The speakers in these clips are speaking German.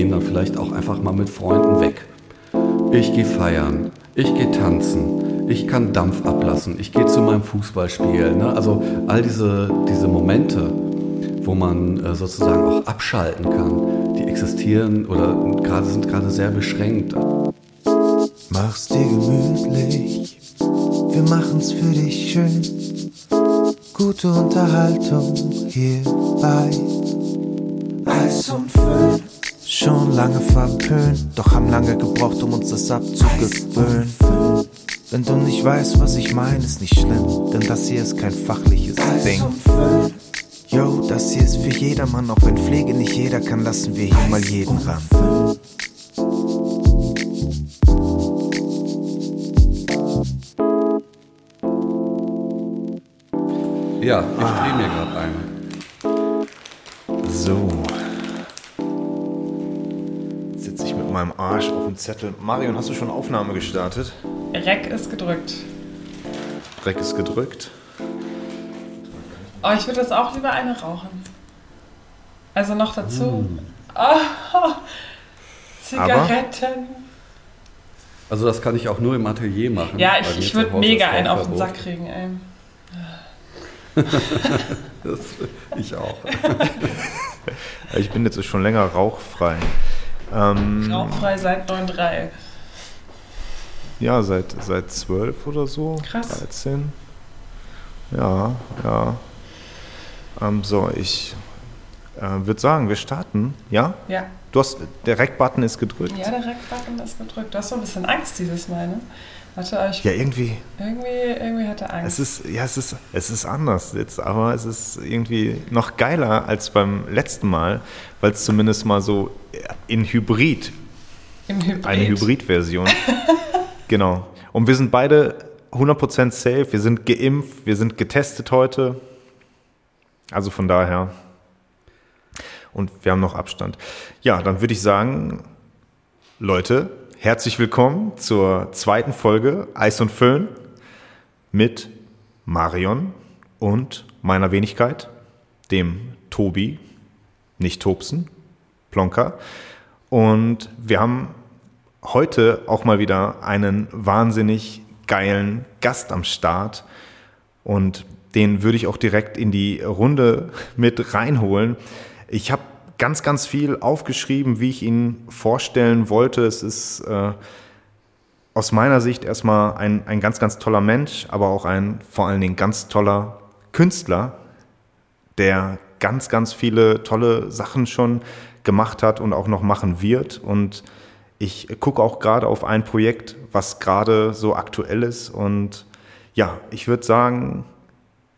gehen dann vielleicht auch einfach mal mit Freunden weg. Ich gehe feiern, ich gehe tanzen, ich kann Dampf ablassen, ich gehe zu meinem Fußballspiel. Ne? Also all diese, diese Momente, wo man äh, sozusagen auch abschalten kann, die existieren oder gerade sind gerade sehr beschränkt. Mach's dir gemütlich, wir machen's für dich schön. Gute Unterhaltung hier Schon lange verpönt, doch haben lange gebraucht, um uns das abzugewöhnen. Wenn du nicht weißt, was ich meine, ist nicht schlimm, denn das hier ist kein fachliches Ding. Yo, das hier ist für jedermann, auch wenn Pflege nicht jeder kann, lassen wir hier mal jeden ran. Ja, ich drehe mir gerade eine. So. Arsch auf dem Zettel. Marion, hast du schon Aufnahme gestartet? Reck ist gedrückt. Dreck ist gedrückt. Oh, ich würde jetzt auch lieber eine rauchen. Also noch dazu. Oh, Zigaretten. Also das kann ich auch nur im Atelier machen. ja, ich, ich würde mega einen auf den. Sack kriegen, ey. Das, ich auch. Ich bin jetzt schon länger rauchfrei. Ähm, Rauchfrei seit 9.3. Ja, seit, seit 12 oder so. Krass. 13. Ja, ja. Ähm, so, ich äh, würde sagen, wir starten. Ja? Ja. Du hast, der Rec-Button ist gedrückt. Ja, der Reckbutton ist gedrückt. Du hast so ein bisschen Angst dieses Mal, ne? Warte, aber ich, Ja, irgendwie. irgendwie, irgendwie hat er Angst. Es ist, ja, es ist, es ist anders jetzt, aber es ist irgendwie noch geiler als beim letzten Mal, weil es zumindest mal so in Hybrid, Im Hybrid. eine Hybrid-Version. genau. Und wir sind beide 100% safe, wir sind geimpft, wir sind getestet heute. Also von daher. Und wir haben noch Abstand. Ja, dann würde ich sagen, Leute, herzlich willkommen zur zweiten Folge Eis und Föhn mit Marion und meiner Wenigkeit, dem Tobi, nicht Tobsen, Plonka. Und wir haben heute auch mal wieder einen wahnsinnig geilen Gast am Start. Und den würde ich auch direkt in die Runde mit reinholen. Ich habe ganz, ganz viel aufgeschrieben, wie ich ihn vorstellen wollte. Es ist äh, aus meiner Sicht erstmal ein, ein ganz, ganz toller Mensch, aber auch ein vor allen Dingen ganz toller Künstler, der ganz, ganz viele tolle Sachen schon gemacht hat und auch noch machen wird. Und ich gucke auch gerade auf ein Projekt, was gerade so aktuell ist. Und ja, ich würde sagen,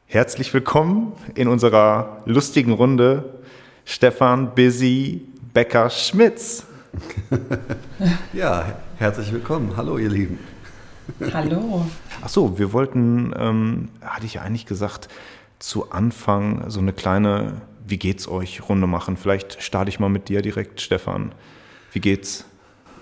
herzlich willkommen in unserer lustigen Runde, Stefan Busy Becker-Schmitz. Ja, herzlich willkommen. Hallo, ihr Lieben. Hallo. Ach so, wir wollten, ähm, hatte ich ja eigentlich gesagt, zu Anfang so eine kleine Wie geht's euch Runde machen. Vielleicht starte ich mal mit dir direkt, Stefan. Wie geht's?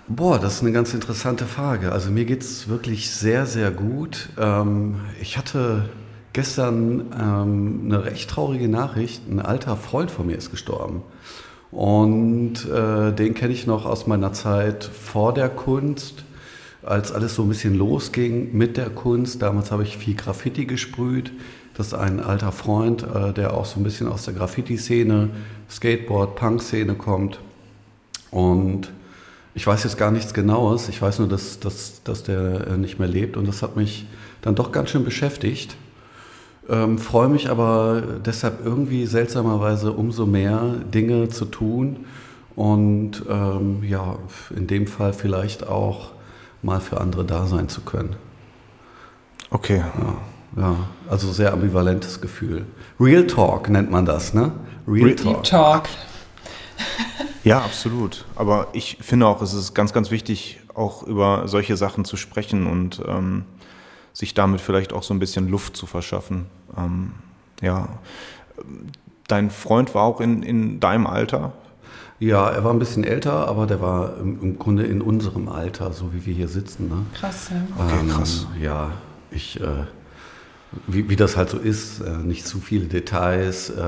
Boah, das ist eine ganz interessante Frage. Also mir geht es wirklich sehr, sehr gut. Ähm, ich hatte gestern ähm, eine recht traurige Nachricht. Ein alter Freund von mir ist gestorben. Und äh, den kenne ich noch aus meiner Zeit vor der Kunst, als alles so ein bisschen losging mit der Kunst. Damals habe ich viel Graffiti gesprüht. Das ist ein alter Freund, äh, der auch so ein bisschen aus der Graffiti-Szene, Skateboard, Punk-Szene kommt. Und ich weiß jetzt gar nichts Genaues. Ich weiß nur, dass, dass, dass der äh, nicht mehr lebt. Und das hat mich dann doch ganz schön beschäftigt. Ähm, freue mich aber deshalb irgendwie seltsamerweise umso mehr Dinge zu tun und ähm, ja, in dem Fall vielleicht auch mal für andere da sein zu können. Okay. Ja, ja also sehr ambivalentes Gefühl. Real Talk nennt man das, ne? Real Re- Deep Talk. Ja, absolut. Aber ich finde auch, es ist ganz, ganz wichtig, auch über solche Sachen zu sprechen und ähm, sich damit vielleicht auch so ein bisschen Luft zu verschaffen. Ähm, ja. Dein Freund war auch in, in deinem Alter. Ja, er war ein bisschen älter, aber der war im, im Grunde in unserem Alter, so wie wir hier sitzen. Ne? Krass, ja. Okay, krass. Ähm, ja, ich, äh, wie, wie das halt so ist, äh, nicht zu viele Details, äh,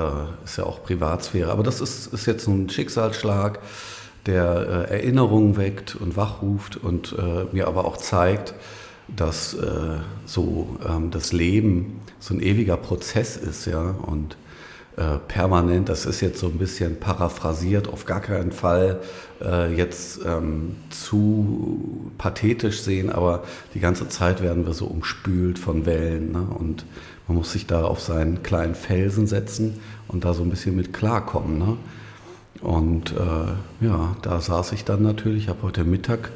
ist ja auch Privatsphäre. Aber das ist, ist jetzt so ein Schicksalsschlag. der äh, Erinnerungen weckt und wachruft und äh, mir aber auch zeigt, dass äh, so ähm, das Leben so ein ewiger Prozess ist, ja, und äh, permanent, das ist jetzt so ein bisschen paraphrasiert, auf gar keinen Fall äh, jetzt ähm, zu pathetisch sehen, aber die ganze Zeit werden wir so umspült von Wellen ne? und man muss sich da auf seinen kleinen Felsen setzen und da so ein bisschen mit klarkommen. Ne? Und äh, ja, da saß ich dann natürlich, habe heute Mittag,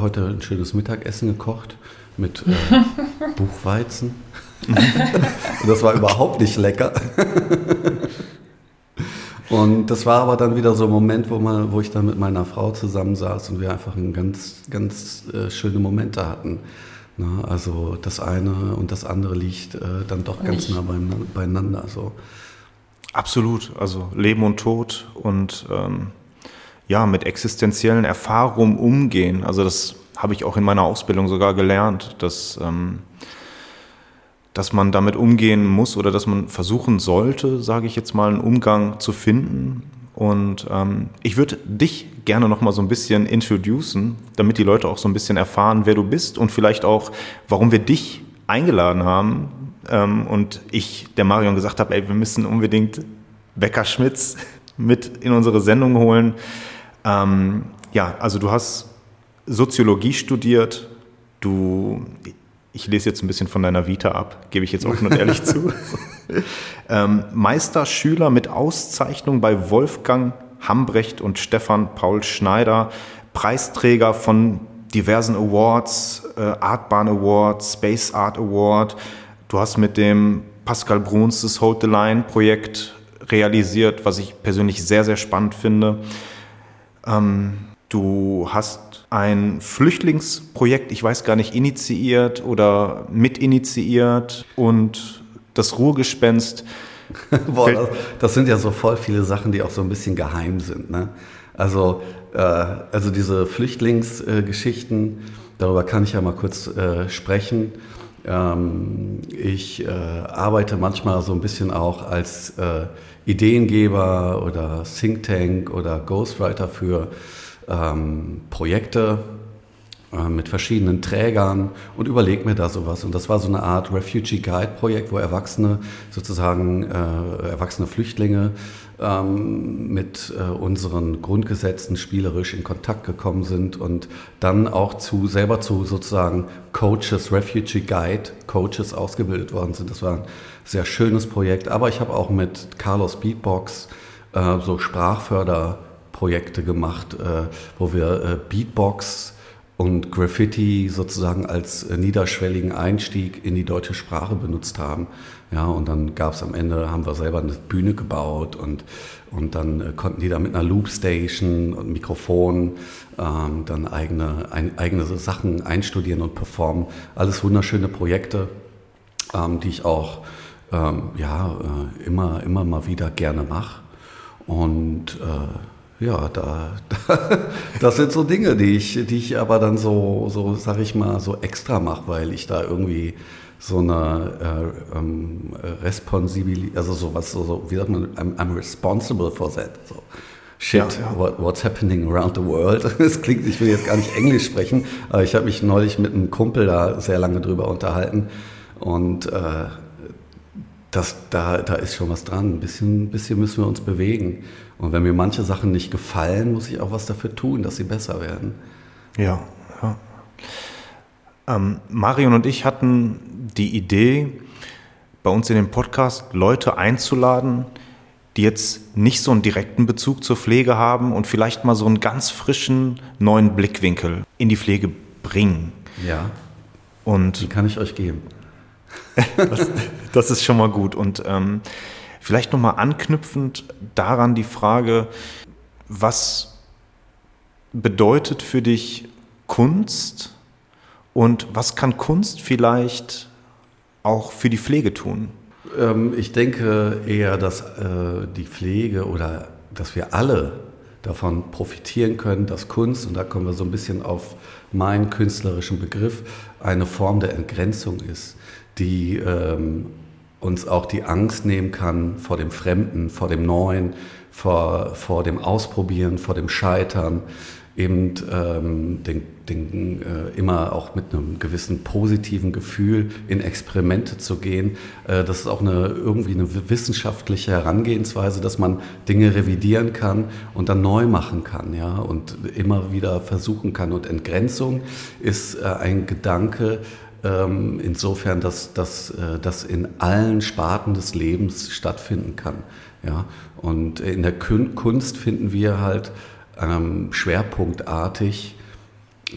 heute ein schönes Mittagessen gekocht mit äh, Buchweizen. und das war überhaupt nicht lecker. und das war aber dann wieder so ein Moment, wo, man, wo ich dann mit meiner Frau zusammensaß und wir einfach ganz, ganz äh, schöne Momente hatten. Na, also das eine und das andere liegt äh, dann doch ganz nicht. nah beieinander. So. Absolut, also Leben und Tod und ähm, ja, mit existenziellen Erfahrungen umgehen. Also das habe ich auch in meiner Ausbildung sogar gelernt, dass, ähm, dass man damit umgehen muss oder dass man versuchen sollte, sage ich jetzt mal, einen Umgang zu finden. Und ähm, ich würde dich gerne noch mal so ein bisschen introducen, damit die Leute auch so ein bisschen erfahren, wer du bist und vielleicht auch, warum wir dich eingeladen haben. Ähm, und ich der Marion gesagt habe, ey, wir müssen unbedingt Becker Schmitz mit in unsere Sendung holen. Ähm, ja, also du hast Soziologie studiert, du, ich lese jetzt ein bisschen von deiner Vita ab, gebe ich jetzt offen und ehrlich zu. Ähm, Meisterschüler mit Auszeichnung bei Wolfgang Hambrecht und Stefan Paul Schneider, Preisträger von diversen Awards, äh, Artbahn Award, Space Art Award. Du hast mit dem Pascal Bruns das Hold the Line Projekt realisiert, was ich persönlich sehr, sehr spannend finde. Ähm, du hast ein Flüchtlingsprojekt, ich weiß gar nicht, initiiert oder mitinitiiert und das Ruhrgespenst. Boah, das, das, sind ja so voll viele Sachen, die auch so ein bisschen geheim sind. Ne? Also, äh, also diese Flüchtlingsgeschichten, äh, darüber kann ich ja mal kurz äh, sprechen. Ähm, ich äh, arbeite manchmal so ein bisschen auch als äh, Ideengeber oder Think Tank oder Ghostwriter für ähm, Projekte äh, mit verschiedenen Trägern und überlege mir da sowas. Und das war so eine Art Refugee Guide Projekt, wo Erwachsene sozusagen äh, erwachsene Flüchtlinge ähm, mit äh, unseren Grundgesetzen spielerisch in Kontakt gekommen sind und dann auch zu selber zu sozusagen Coaches, Refugee Guide Coaches ausgebildet worden sind. Das war ein sehr schönes Projekt. Aber ich habe auch mit Carlos Beatbox äh, so Sprachförder Projekte gemacht, äh, wo wir äh, Beatbox und Graffiti sozusagen als äh, niederschwelligen Einstieg in die deutsche Sprache benutzt haben. Ja, und dann gab es am Ende, haben wir selber eine Bühne gebaut und, und dann äh, konnten die da mit einer Loopstation und Mikrofon ähm, dann eigene, ein, eigene Sachen einstudieren und performen. Alles wunderschöne Projekte, ähm, die ich auch ähm, ja, äh, immer, immer mal wieder gerne mache. Und äh, ja, da, da, das sind so Dinge, die ich, die ich aber dann so, so sag ich mal, so extra mache, weil ich da irgendwie so eine äh, ähm, Responsibilität, also sowas, so, so, wie sagt man, I'm, I'm responsible for that. So. Shit, ja, ja. What, what's happening around the world? Es klingt, ich will jetzt gar nicht Englisch sprechen, aber ich habe mich neulich mit einem Kumpel da sehr lange drüber unterhalten und äh, das, da, da ist schon was dran. Ein bisschen, bisschen müssen wir uns bewegen. Und wenn mir manche Sachen nicht gefallen, muss ich auch was dafür tun, dass sie besser werden. Ja, ja. Ähm, Marion und ich hatten die Idee, bei uns in den Podcast Leute einzuladen, die jetzt nicht so einen direkten Bezug zur Pflege haben und vielleicht mal so einen ganz frischen neuen Blickwinkel in die Pflege bringen. Ja. Und die kann ich euch geben. das, das, ist schon mal gut. Und ähm, vielleicht nochmal anknüpfend daran die Frage, was bedeutet für dich Kunst und was kann Kunst vielleicht auch für die Pflege tun? Ähm, ich denke eher, dass äh, die Pflege oder dass wir alle davon profitieren können, dass Kunst, und da kommen wir so ein bisschen auf meinen künstlerischen Begriff, eine Form der Entgrenzung ist die ähm, uns auch die Angst nehmen kann vor dem Fremden, vor dem Neuen, vor, vor dem Ausprobieren, vor dem Scheitern, eben ähm, den, den, äh, immer auch mit einem gewissen positiven Gefühl in Experimente zu gehen. Äh, das ist auch eine, irgendwie eine wissenschaftliche Herangehensweise, dass man Dinge revidieren kann und dann neu machen kann ja, und immer wieder versuchen kann. Und Entgrenzung ist äh, ein Gedanke, ähm, insofern, dass das äh, in allen Sparten des Lebens stattfinden kann. Ja? Und in der Kunst finden wir halt ähm, schwerpunktartig,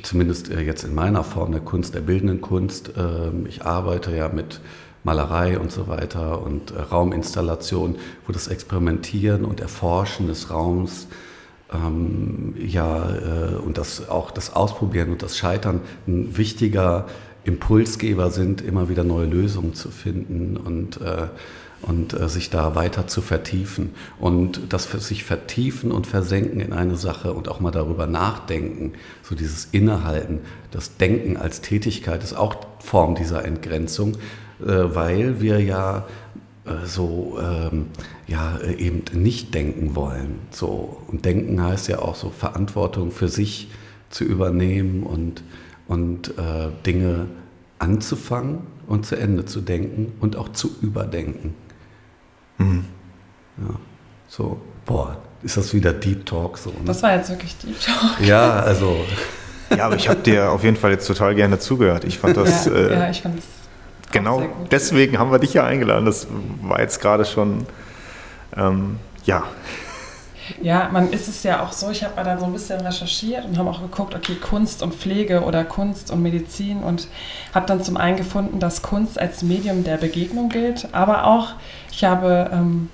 zumindest äh, jetzt in meiner Form der Kunst, der bildenden Kunst, äh, ich arbeite ja mit Malerei und so weiter und äh, Rauminstallation, wo das Experimentieren und Erforschen des Raums ähm, ja äh, und das auch das Ausprobieren und das Scheitern ein wichtiger Impulsgeber sind, immer wieder neue Lösungen zu finden und, äh, und äh, sich da weiter zu vertiefen. Und das für sich vertiefen und versenken in eine Sache und auch mal darüber nachdenken, so dieses Innehalten, das Denken als Tätigkeit ist auch Form dieser Entgrenzung, äh, weil wir ja äh, so ähm, ja eben nicht denken wollen. So und denken heißt ja auch so Verantwortung für sich zu übernehmen und und äh, Dinge anzufangen und zu Ende zu denken und auch zu überdenken. Mhm. Ja, so, boah, ist das wieder Deep Talk so. Ne? Das war jetzt wirklich Deep Talk. Ja, also. ja, aber ich habe dir auf jeden Fall jetzt total gerne zugehört. Ich fand das. Ja, äh, ja ich fand das. Genau, deswegen haben wir dich ja eingeladen. Das war jetzt gerade schon, ähm, ja, ja, man ist es ja auch so, ich habe mal da so ein bisschen recherchiert und habe auch geguckt, okay, Kunst und Pflege oder Kunst und Medizin und habe dann zum einen gefunden, dass Kunst als Medium der Begegnung gilt, aber auch, ich habe ähm,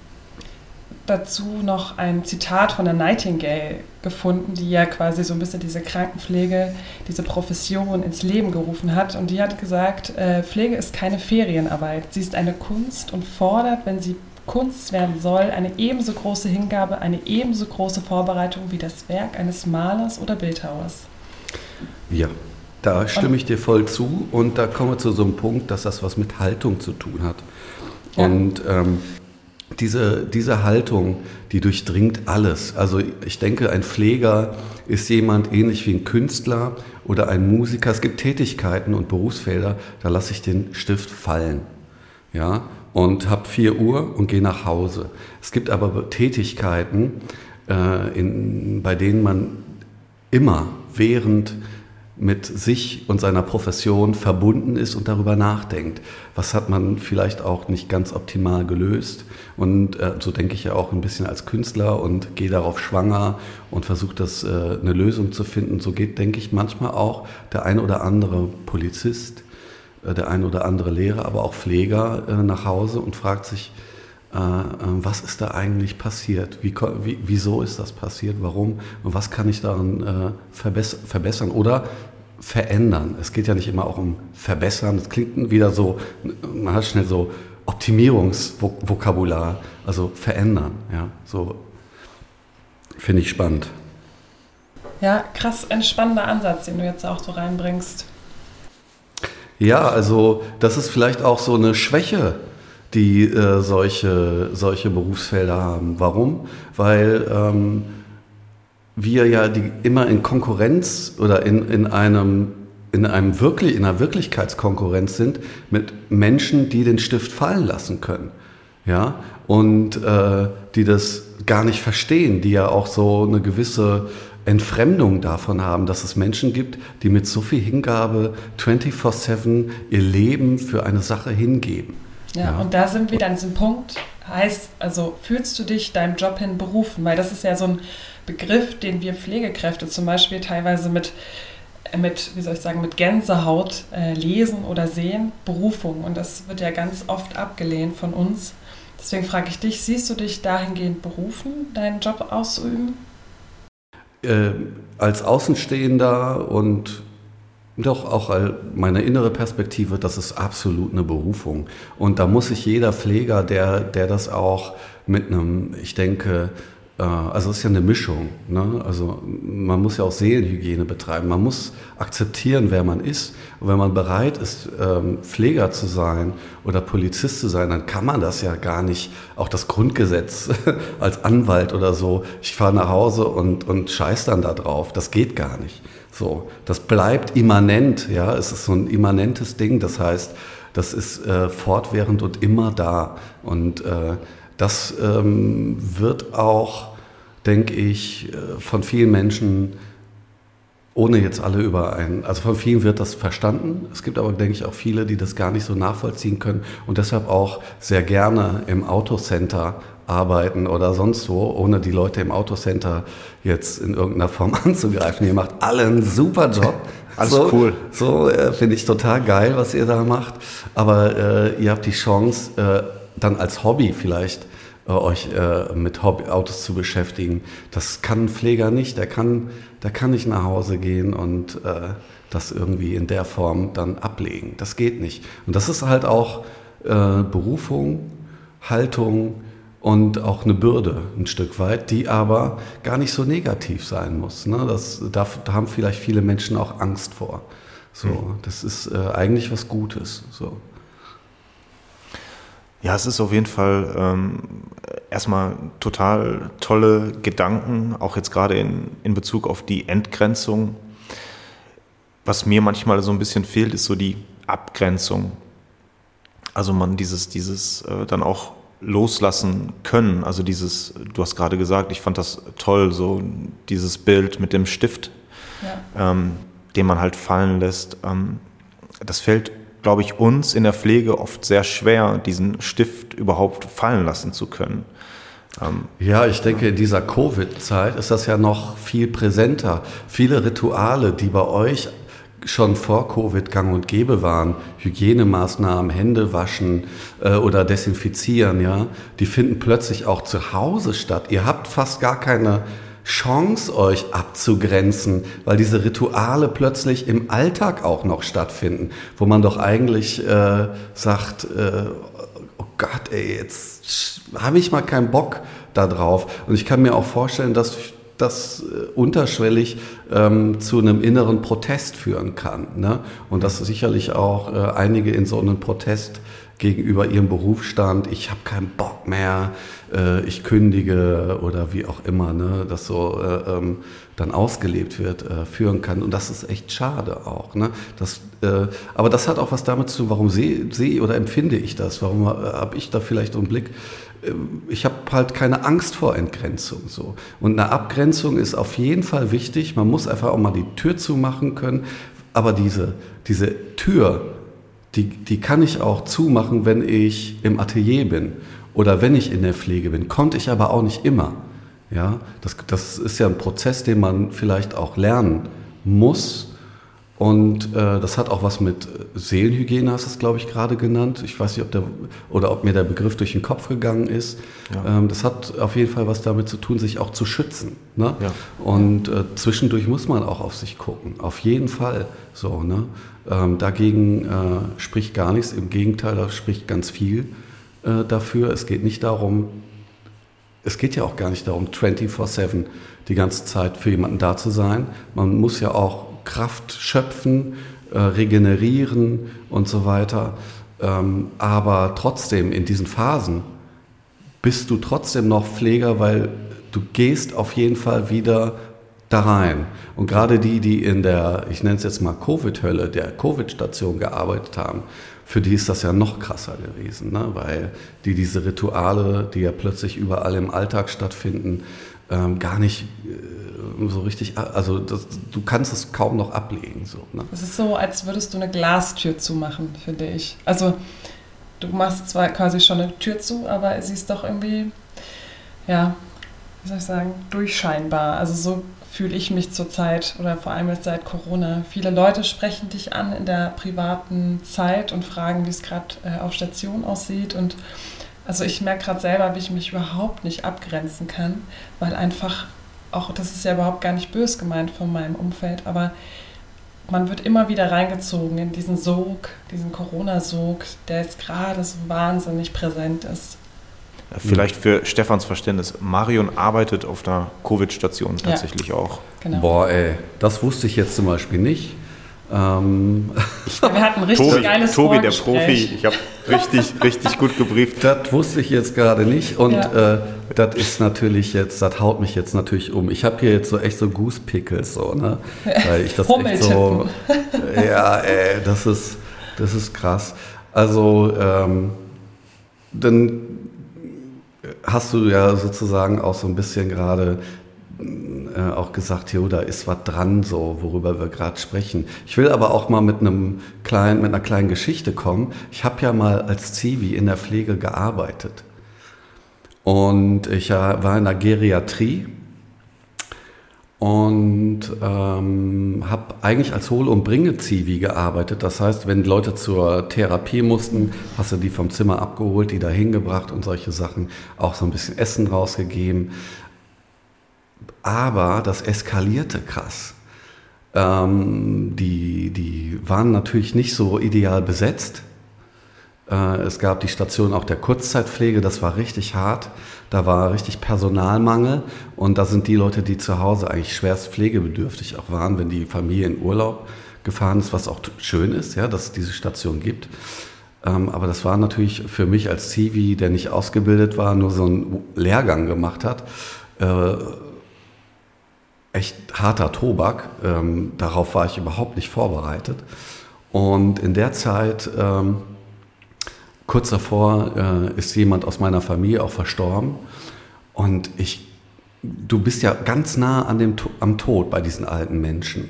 dazu noch ein Zitat von der Nightingale gefunden, die ja quasi so ein bisschen diese Krankenpflege, diese Profession ins Leben gerufen hat. Und die hat gesagt, äh, Pflege ist keine Ferienarbeit. Sie ist eine Kunst und fordert, wenn sie Kunst werden soll, eine ebenso große Hingabe, eine ebenso große Vorbereitung wie das Werk eines Malers oder Bildhauers. Ja, da stimme ich dir voll zu und da kommen wir zu so einem Punkt, dass das was mit Haltung zu tun hat. Ja. Und ähm, diese, diese Haltung, die durchdringt alles. Also ich denke, ein Pfleger ist jemand ähnlich wie ein Künstler oder ein Musiker. Es gibt Tätigkeiten und Berufsfelder, da lasse ich den Stift fallen. Ja, und habe 4 Uhr und gehe nach Hause. Es gibt aber Tätigkeiten, äh, in, bei denen man immer während mit sich und seiner Profession verbunden ist und darüber nachdenkt. Was hat man vielleicht auch nicht ganz optimal gelöst? Und äh, so denke ich ja auch ein bisschen als Künstler und gehe darauf schwanger und versuche das äh, eine Lösung zu finden. So geht, denke ich, manchmal auch der ein oder andere Polizist der ein oder andere Lehrer, aber auch Pfleger äh, nach Hause und fragt sich, äh, was ist da eigentlich passiert? Wie, wieso ist das passiert? Warum? Und was kann ich daran verbessern oder verändern? Es geht ja nicht immer auch um verbessern. Das klingt wieder so, man hat schnell so Optimierungsvokabular, also verändern. Ja, so finde ich spannend. Ja, krass, ein spannender Ansatz, den du jetzt auch so reinbringst. Ja, also das ist vielleicht auch so eine Schwäche, die äh, solche, solche Berufsfelder haben. Warum? Weil ähm, wir ja die, immer in Konkurrenz oder in, in einem in einem wirklich in einer Wirklichkeitskonkurrenz sind mit Menschen, die den Stift fallen lassen können, ja und äh, die das gar nicht verstehen, die ja auch so eine gewisse Entfremdung davon haben, dass es Menschen gibt, die mit so viel Hingabe 24/7 ihr Leben für eine Sache hingeben. Ja, ja, und da sind wir an diesem Punkt, heißt, also fühlst du dich deinem Job hin berufen? Weil das ist ja so ein Begriff, den wir Pflegekräfte zum Beispiel teilweise mit, mit wie soll ich sagen, mit Gänsehaut äh, lesen oder sehen, Berufung. Und das wird ja ganz oft abgelehnt von uns. Deswegen frage ich dich, siehst du dich dahingehend berufen, deinen Job auszuüben? Äh, als Außenstehender und doch auch meine innere Perspektive, das ist absolut eine Berufung. Und da muss sich jeder Pfleger, der, der das auch mit einem, ich denke, also es ist ja eine Mischung. Ne? Also man muss ja auch Seelenhygiene betreiben. Man muss akzeptieren, wer man ist. Und wenn man bereit ist, ähm, Pfleger zu sein oder Polizist zu sein, dann kann man das ja gar nicht. Auch das Grundgesetz als Anwalt oder so. Ich fahre nach Hause und, und scheiß dann da drauf. Das geht gar nicht. So, das bleibt immanent. Ja, es ist so ein immanentes Ding. Das heißt, das ist äh, fortwährend und immer da. Und äh, das ähm, wird auch, denke ich, äh, von vielen Menschen, ohne jetzt alle überein, also von vielen wird das verstanden. Es gibt aber, denke ich, auch viele, die das gar nicht so nachvollziehen können und deshalb auch sehr gerne im Autocenter arbeiten oder sonst wo, ohne die Leute im Autocenter jetzt in irgendeiner Form anzugreifen. Ihr macht alle einen super Job. Alles so, cool. So äh, finde ich total geil, was ihr da macht. Aber äh, ihr habt die Chance, äh, dann als Hobby vielleicht euch äh, mit Hobbyautos zu beschäftigen. Das kann ein Pfleger nicht. Der kann, der kann nicht nach Hause gehen und äh, das irgendwie in der Form dann ablegen. Das geht nicht. Und das ist halt auch äh, Berufung, Haltung und auch eine Bürde ein Stück weit, die aber gar nicht so negativ sein muss. Ne? Das, da, da haben vielleicht viele Menschen auch Angst vor. So, Mhm. das ist äh, eigentlich was Gutes. So. Ja, es ist auf jeden Fall ähm, erstmal total tolle Gedanken, auch jetzt gerade in, in Bezug auf die Entgrenzung. Was mir manchmal so ein bisschen fehlt, ist so die Abgrenzung. Also man dieses, dieses äh, dann auch loslassen können. Also dieses, du hast gerade gesagt, ich fand das toll, so dieses Bild mit dem Stift, Ja. ähm, den man halt fallen lässt. Ähm, das fällt, glaube ich, uns in der Pflege oft sehr schwer, diesen Stift überhaupt fallen lassen zu können. Ähm, Ja, ich denke, in dieser Covid-Zeit ist das ja noch viel präsenter. Viele Rituale, die bei euch schon vor Covid gang und gäbe waren, Hygienemaßnahmen, Hände waschen äh, oder desinfizieren, ja, die finden plötzlich auch zu Hause statt. Ihr habt fast gar keine Chance, euch abzugrenzen, weil diese Rituale plötzlich im Alltag auch noch stattfinden, wo man doch eigentlich äh, sagt, äh, oh Gott, ey, jetzt habe ich mal keinen Bock da drauf. Und ich kann mir auch vorstellen, dass das äh, unterschwellig ähm, zu einem inneren Protest führen kann. Ne? Und dass sicherlich auch äh, einige in so einen Protest gegenüber ihrem Berufsstand, ich habe keinen Bock mehr, äh, ich kündige oder wie auch immer, ne? das so äh, ähm, dann ausgelebt wird, äh, führen kann. Und das ist echt schade auch. Ne? Das, äh, aber das hat auch was damit zu tun, warum sehe seh oder empfinde ich das? Warum äh, habe ich da vielleicht einen Blick? Äh, Ich habe halt keine Angst vor Entgrenzung. So. Und eine Abgrenzung ist auf jeden Fall wichtig. Man muss einfach auch mal die Tür zumachen können. Aber diese, diese Tür, die, die kann ich auch zumachen, wenn ich im Atelier bin oder wenn ich in der Pflege bin. Konnte ich aber auch nicht immer. Ja, das, das ist ja ein Prozess, den man vielleicht auch lernen muss. Und äh, das hat auch was mit Seelenhygiene, hast du es, glaube ich, gerade genannt. Ich weiß nicht, ob der oder ob mir der Begriff durch den Kopf gegangen ist. Ja. Ähm, das hat auf jeden Fall was damit zu tun, sich auch zu schützen. Ne? Ja. Und äh, zwischendurch muss man auch auf sich gucken. Auf jeden Fall. So, ne? ähm, dagegen äh, spricht gar nichts. Im Gegenteil, da spricht ganz viel äh, dafür. Es geht nicht darum, es geht ja auch gar nicht darum, 24-7 die ganze Zeit für jemanden da zu sein. Man muss ja auch Kraft schöpfen, äh, regenerieren und so weiter. Ähm, aber trotzdem in diesen Phasen bist du trotzdem noch Pfleger, weil du gehst auf jeden Fall wieder da rein. Und gerade die, die in der, ich nenne es jetzt mal Covid-Hölle, der Covid-Station gearbeitet haben, für die ist das ja noch krasser gewesen, ne? weil die diese Rituale, die ja plötzlich überall im Alltag stattfinden, ähm, gar nicht äh, so richtig, also das, du kannst es kaum noch ablegen. So, ne? Es ist so, als würdest du eine Glastür zumachen, finde ich. Also du machst zwar quasi schon eine Tür zu, aber sie ist doch irgendwie, ja, wie soll ich sagen, durchscheinbar. Also so fühle ich mich zurzeit oder vor allem jetzt seit Corona. Viele Leute sprechen dich an in der privaten Zeit und fragen, wie es gerade äh, auf Station aussieht. Und also ich merke gerade selber, wie ich mich überhaupt nicht abgrenzen kann, weil einfach auch, das ist ja überhaupt gar nicht bös gemeint von meinem Umfeld, aber man wird immer wieder reingezogen in diesen Sog, diesen Corona-Sog, der jetzt gerade so wahnsinnig präsent ist. Vielleicht für Stefans Verständnis. Marion arbeitet auf einer Covid-Station tatsächlich ja. auch. Genau. Boah, ey, das wusste ich jetzt zum Beispiel nicht. Ähm, wir hatten richtig Tobi, geiles Tobi, der Profi, ich habe richtig, richtig gut gebrieft. Das wusste ich jetzt gerade nicht und ja. äh, das ist natürlich jetzt, das haut mich jetzt natürlich um. Ich habe hier jetzt so echt so Goose Pickles, so, ne? Weil ich das echt so, ja, ey, das ist, das ist krass. Also, ähm, dann hast du ja sozusagen auch so ein bisschen gerade äh, auch gesagt, jo, da ist was dran, so worüber wir gerade sprechen. Ich will aber auch mal mit einem kleinen, mit einer kleinen Geschichte kommen. Ich habe ja mal als Zivi in der Pflege gearbeitet und ich war in der Geriatrie und ähm, habe eigentlich als Hol- und Bringe-Zivi gearbeitet. Das heißt, wenn Leute zur Therapie mussten, hast du die vom Zimmer abgeholt, die da hingebracht und solche Sachen, auch so ein bisschen Essen rausgegeben aber das eskalierte krass. Ähm, die, die waren natürlich nicht so ideal besetzt. Äh, es gab die Station auch der Kurzzeitpflege, das war richtig hart. Da war richtig Personalmangel und da sind die Leute, die zu Hause eigentlich schwerst pflegebedürftig auch waren, wenn die Familie in Urlaub gefahren ist, was auch schön ist, ja, dass es diese Station gibt. Ähm, aber das war natürlich für mich als Zivi, der nicht ausgebildet war, nur so einen Lehrgang gemacht hat, äh, echt harter Tobak. Ähm, darauf war ich überhaupt nicht vorbereitet. Und in der Zeit, ähm, kurz davor, äh, ist jemand aus meiner Familie auch verstorben. Und ich, du bist ja ganz nah an dem, am Tod bei diesen alten Menschen.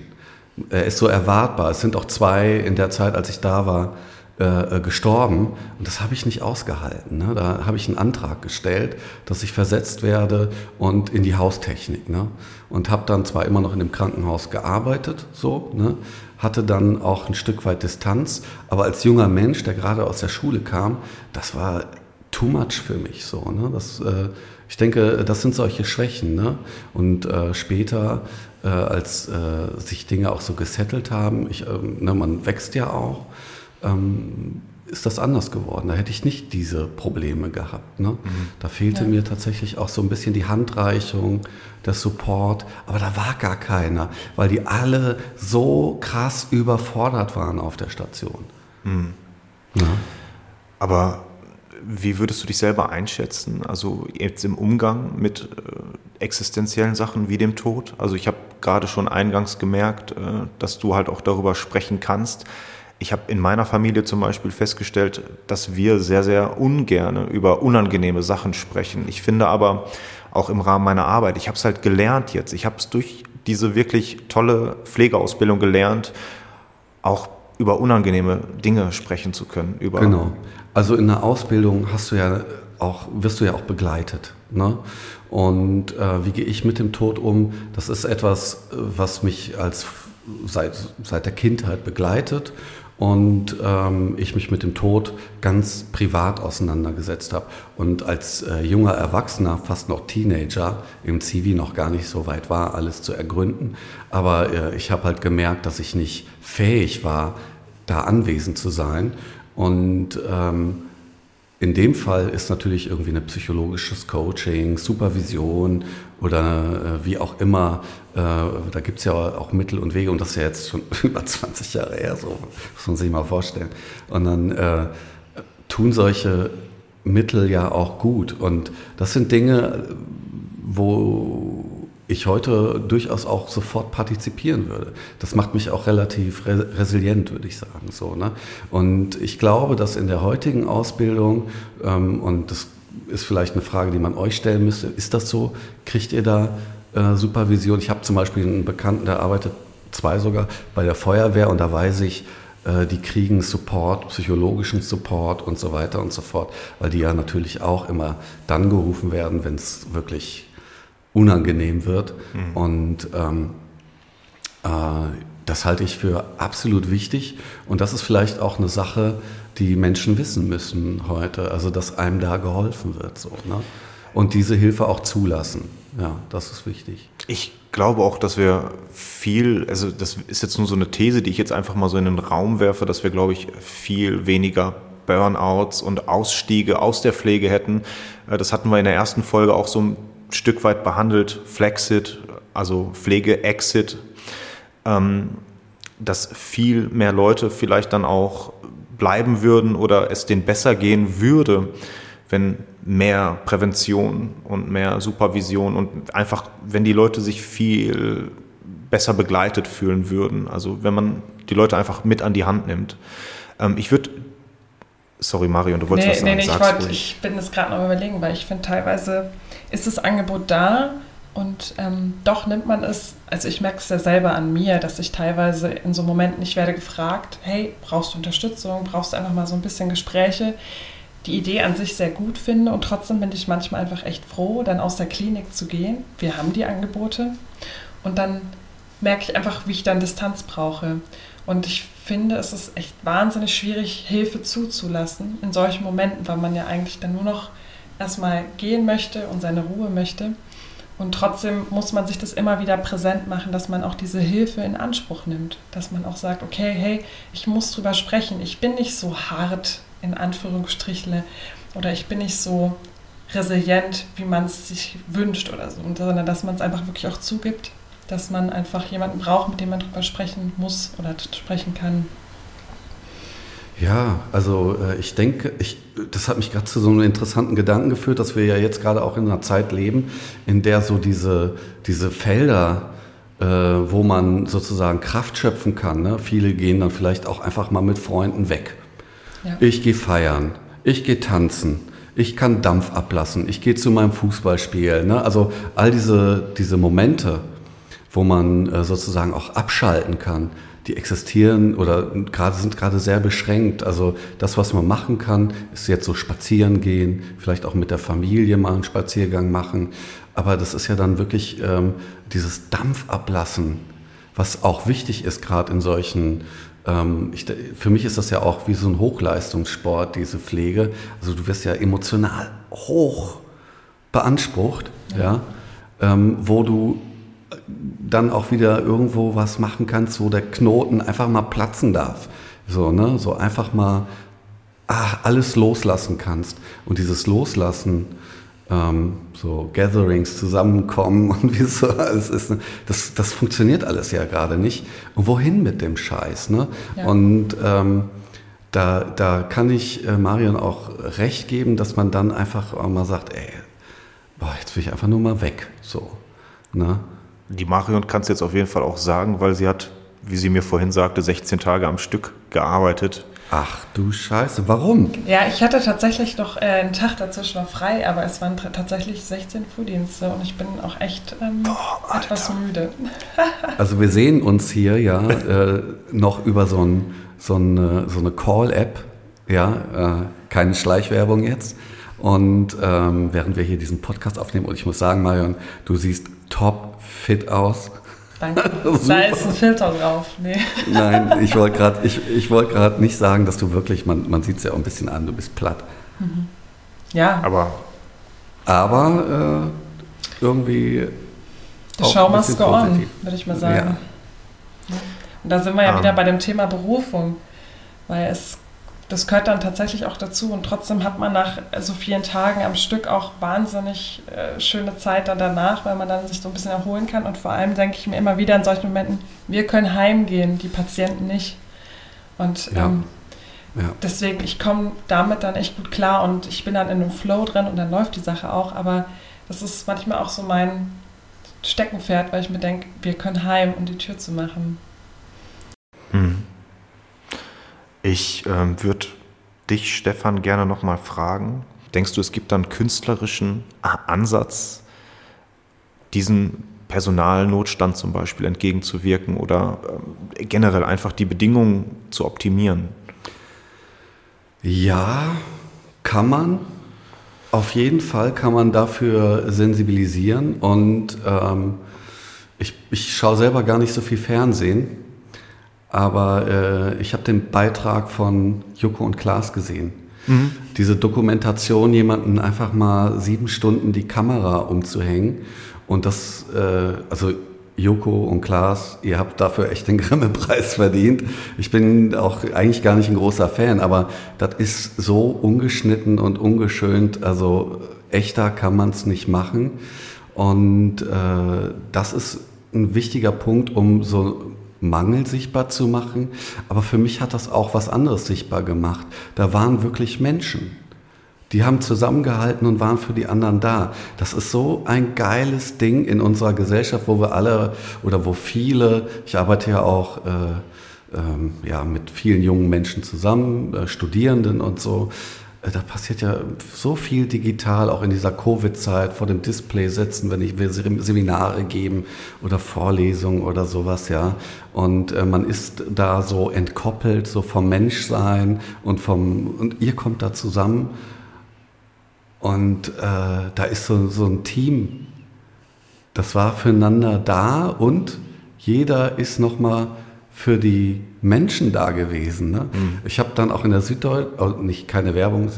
Er ist so erwartbar. Es sind auch zwei in der Zeit, als ich da war, äh, äh, gestorben und das habe ich nicht ausgehalten. Ne? Da habe ich einen Antrag gestellt, dass ich versetzt werde und in die Haustechnik. Ne? Und habe dann zwar immer noch in dem Krankenhaus gearbeitet, so, ne? hatte dann auch ein Stück weit Distanz, aber als junger Mensch, der gerade aus der Schule kam, das war too much für mich. So, ne? das, äh, ich denke, das sind solche Schwächen. Ne? Und äh, später, äh, als äh, sich Dinge auch so gesettelt haben, ich, ähm, ne, man wächst ja auch, ähm, ist das anders geworden. Da hätte ich nicht diese Probleme gehabt. Ne? Mhm. Da fehlte ja. mir tatsächlich auch so ein bisschen die Handreichung, der Support, aber da war gar keiner, weil die alle so krass überfordert waren auf der Station. Mhm. Ja. Aber wie würdest du dich selber einschätzen? Also jetzt im Umgang mit äh, existenziellen Sachen wie dem Tod? Also ich habe gerade schon eingangs gemerkt, äh, dass du halt auch darüber sprechen kannst ich habe in meiner Familie zum Beispiel festgestellt, dass wir sehr, sehr ungerne über unangenehme Sachen sprechen. Ich finde aber auch im Rahmen meiner Arbeit, ich habe es halt gelernt jetzt. Ich habe es durch diese wirklich tolle Pflegeausbildung gelernt, auch über unangenehme Dinge sprechen zu können. Über genau. Also in der Ausbildung hast du ja auch, wirst du ja auch begleitet. Ne? Und äh, wie gehe ich mit dem Tod um? Das ist etwas, was mich als seit, seit der Kindheit begleitet und ähm, ich mich mit dem Tod ganz privat auseinandergesetzt habe. Und als äh, junger Erwachsener, fast noch Teenager, im Zivi noch gar nicht so weit war, alles zu ergründen. Aber äh, ich habe halt gemerkt, dass ich nicht fähig war, da anwesend zu sein. Und ähm, in dem Fall ist natürlich irgendwie ein psychologisches Coaching, Supervision oder äh, wie auch immer, da gibt es ja auch Mittel und Wege und das ist ja jetzt schon über 20 Jahre her, so muss man sich mal vorstellen. Und dann äh, tun solche Mittel ja auch gut und das sind Dinge, wo ich heute durchaus auch sofort partizipieren würde. Das macht mich auch relativ re resilient, würde ich sagen. So, ne? Und ich glaube, dass in der heutigen Ausbildung, ähm, und das ist vielleicht eine Frage, die man euch stellen müsste, ist das so? Kriegt ihr da äh, Supervision? Ich habe zum Beispiel einen Bekannten, der arbeitet, zwei sogar, bei der Feuerwehr und da weiß ich, äh, die kriegen Support, psychologischen Support und so weiter und so fort, weil die ja natürlich auch immer dann gerufen werden, wenn es wirklich unangenehm wird. Mhm. Und ähm, äh, das halte ich für absolut wichtig. Und das ist vielleicht auch eine Sache, die Menschen wissen müssen heute. Also, dass einem da geholfen wird. So, ne? Und diese Hilfe auch zulassen. Ja, das ist wichtig. Ich glaube auch, dass wir viel, also das ist jetzt nur so eine These, die ich jetzt einfach mal so in den Raum werfe, dass wir, glaube ich, viel weniger Burnouts und Ausstiege aus der Pflege hätten. Äh, das hatten wir in der ersten Folge auch so ein Stück weit behandelt. Flexit, also Pflege-Exit. Ähm, dass viel mehr Leute vielleicht dann auch bleiben würden oder es denen besser gehen würde, wenn mehr Prävention und mehr Supervision und einfach, wenn die Leute sich viel besser begleitet fühlen würden. Also wenn man die Leute einfach mit an die Hand nimmt. Ähm, ich würde, sorry Marion, du wolltest nee, was sagen. Nee, nee, ich, wollt, ich bin das gerade noch überlegen, weil ich finde, teilweise ist das Angebot da und ähm, doch nimmt man es, also ich merke es ja selber an mir, dass ich teilweise in so Momenten, ich werde gefragt, hey, brauchst du Unterstützung, brauchst du einfach mal so ein bisschen Gespräche, die Idee an sich sehr gut finde und trotzdem bin ich manchmal einfach echt froh, dann aus der Klinik zu gehen. Wir haben die Angebote und dann merke ich einfach, wie ich dann Distanz brauche. Und ich finde, es ist echt wahnsinnig schwierig, Hilfe zuzulassen in solchen Momenten, weil man ja eigentlich dann nur noch erstmal gehen möchte und seine Ruhe möchte. Und trotzdem muss man sich das immer wieder präsent machen, dass man auch diese Hilfe in Anspruch nimmt. Dass man auch sagt, okay, hey, ich muss drüber sprechen. Ich bin nicht so hart, in Anführungsstrichle, oder ich bin nicht so resilient, wie man es sich wünscht oder so, sondern dass man es einfach wirklich auch zugibt, dass man einfach jemanden braucht, mit dem man drüber sprechen muss oder sprechen kann. Ja, also äh, ich denke, ich, das hat mich gerade zu so einem interessanten Gedanken geführt, dass wir ja jetzt gerade auch in einer Zeit leben, in der so diese, diese Felder, äh, wo man sozusagen Kraft schöpfen kann, ne? viele gehen dann vielleicht auch einfach mal mit Freunden weg. Ja. Ich gehe feiern, ich gehe tanzen, ich kann Dampf ablassen, ich gehe zu meinem Fußballspiel. Ne? Also all diese, diese Momente, wo man äh, sozusagen auch abschalten kann, die existieren oder gerade sind gerade sehr beschränkt. Also das, was man machen kann, ist jetzt so spazieren gehen, vielleicht auch mit der Familie mal einen Spaziergang machen. Aber das ist ja dann wirklich ähm, dieses Dampfablassen, was auch wichtig ist, gerade in solchen ich, für mich ist das ja auch wie so ein Hochleistungssport, diese Pflege. Also du wirst ja emotional hoch beansprucht, ja, ja ähm, wo du dann auch wieder irgendwo was machen kannst, wo der Knoten einfach mal platzen darf. So, ne? So einfach mal ach, alles loslassen kannst. Und dieses Loslassen, ähm, so Gatherings zusammenkommen und wie so alles ist, ne? das, das funktioniert alles ja gerade nicht. Und wohin mit dem Scheiß? Ne? Ja. Und ähm, da, da kann ich äh, Marion auch recht geben, dass man dann einfach auch mal sagt, ey, boah, jetzt will ich einfach nur mal weg. So. Ne? Die Marion kann es jetzt auf jeden Fall auch sagen, weil sie hat, wie sie mir vorhin sagte, 16 Tage am Stück gearbeitet. Ach du Scheiße, warum? Ja, ich hatte tatsächlich noch äh, einen Tag dazwischen noch frei, aber es waren tatsächlich 16 Frühdienste und ich bin auch echt ähm, oh, etwas müde. also wir sehen uns hier ja äh, noch über so, ein, so eine, so eine Call-App, ja, äh, keine Schleichwerbung jetzt. Und ähm, während wir hier diesen Podcast aufnehmen, und ich muss sagen, Marion, du siehst top fit aus. Danke. da ist ein Filter drauf. Nee. Nein, ich wollte gerade ich, ich wollt nicht sagen, dass du wirklich, man, man sieht es ja auch ein bisschen an, du bist platt. Mhm. Ja. Aber. Aber äh, irgendwie. Die go on, würde ich mal sagen. Ja. Und da sind wir ja um. Wieder bei dem Thema Berufung. Weil es das gehört dann tatsächlich auch dazu. Und trotzdem hat man nach so vielen Tagen am Stück auch wahnsinnig äh, schöne Zeit dann danach, weil man dann sich so ein bisschen erholen kann. Und vor allem denke ich mir immer wieder in solchen Momenten, wir können heimgehen, die Patienten nicht. Und ja. Ähm, ja. deswegen, ich komme damit dann echt gut klar und ich bin dann in einem Flow drin und dann läuft die Sache auch. Aber das ist manchmal auch so mein Steckenpferd, weil ich mir denke, wir können heim, um die Tür zu machen. Mhm. Ich ähm, würde dich, Stefan, gerne nochmal fragen. Denkst du, es gibt dann künstlerischen Ansatz, diesen Personalnotstand zum Beispiel entgegenzuwirken oder äh, generell einfach die Bedingungen zu optimieren? Ja, kann man. Auf jeden Fall kann man dafür sensibilisieren und ähm, ich, ich schaue selber gar nicht so viel Fernsehen aber äh, ich habe den Beitrag von Joko und Klaas gesehen. Mhm. Diese Dokumentation, jemanden einfach mal sieben Stunden die Kamera umzuhängen. Und das, äh, also Joko und Klaas, ihr habt dafür echt den Grimme-Preis verdient. Ich bin auch eigentlich gar nicht ein großer Fan, aber das ist so ungeschnitten und ungeschönt. Also echter kann man es nicht machen. Und äh, das ist ein wichtiger Punkt, um so Mangel sichtbar zu machen. Aber für mich hat das auch was anderes sichtbar gemacht. Da waren wirklich Menschen. Die haben zusammengehalten und waren für die anderen da. Das ist so ein geiles Ding in unserer Gesellschaft, wo wir alle oder wo viele, ich arbeite ja auch äh, ähm, ja, mit vielen jungen Menschen zusammen, äh, Studierenden und so. Äh, da passiert ja so viel digital, auch in dieser Covid-Zeit vor dem Display sitzen, wenn ich will Seminare geben oder Vorlesungen oder sowas, ja. Und äh, man ist da so entkoppelt, so vom Menschsein und vom, und ihr kommt da zusammen und äh, da ist so, so ein Team, das war füreinander da und jeder ist nochmal für die Menschen da gewesen. Ne? Mhm. Ich habe dann auch in der Süddeutschen, oh, nicht keine Werbung,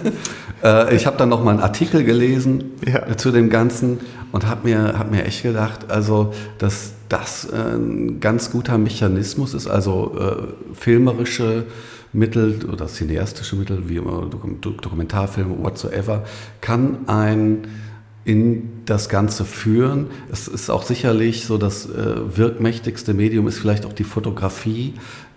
äh, ich habe dann noch mal einen Artikel gelesen ja. zu dem Ganzen und habe mir, hab mir echt gedacht, also dass das äh, ein ganz guter Mechanismus ist, also äh, filmerische Mittel oder cineastische Mittel, wie immer Dokumentarfilme, whatsoever, kann ein in das Ganze führen. Es ist auch sicherlich so, das äh, wirkmächtigste Medium ist vielleicht auch die Fotografie,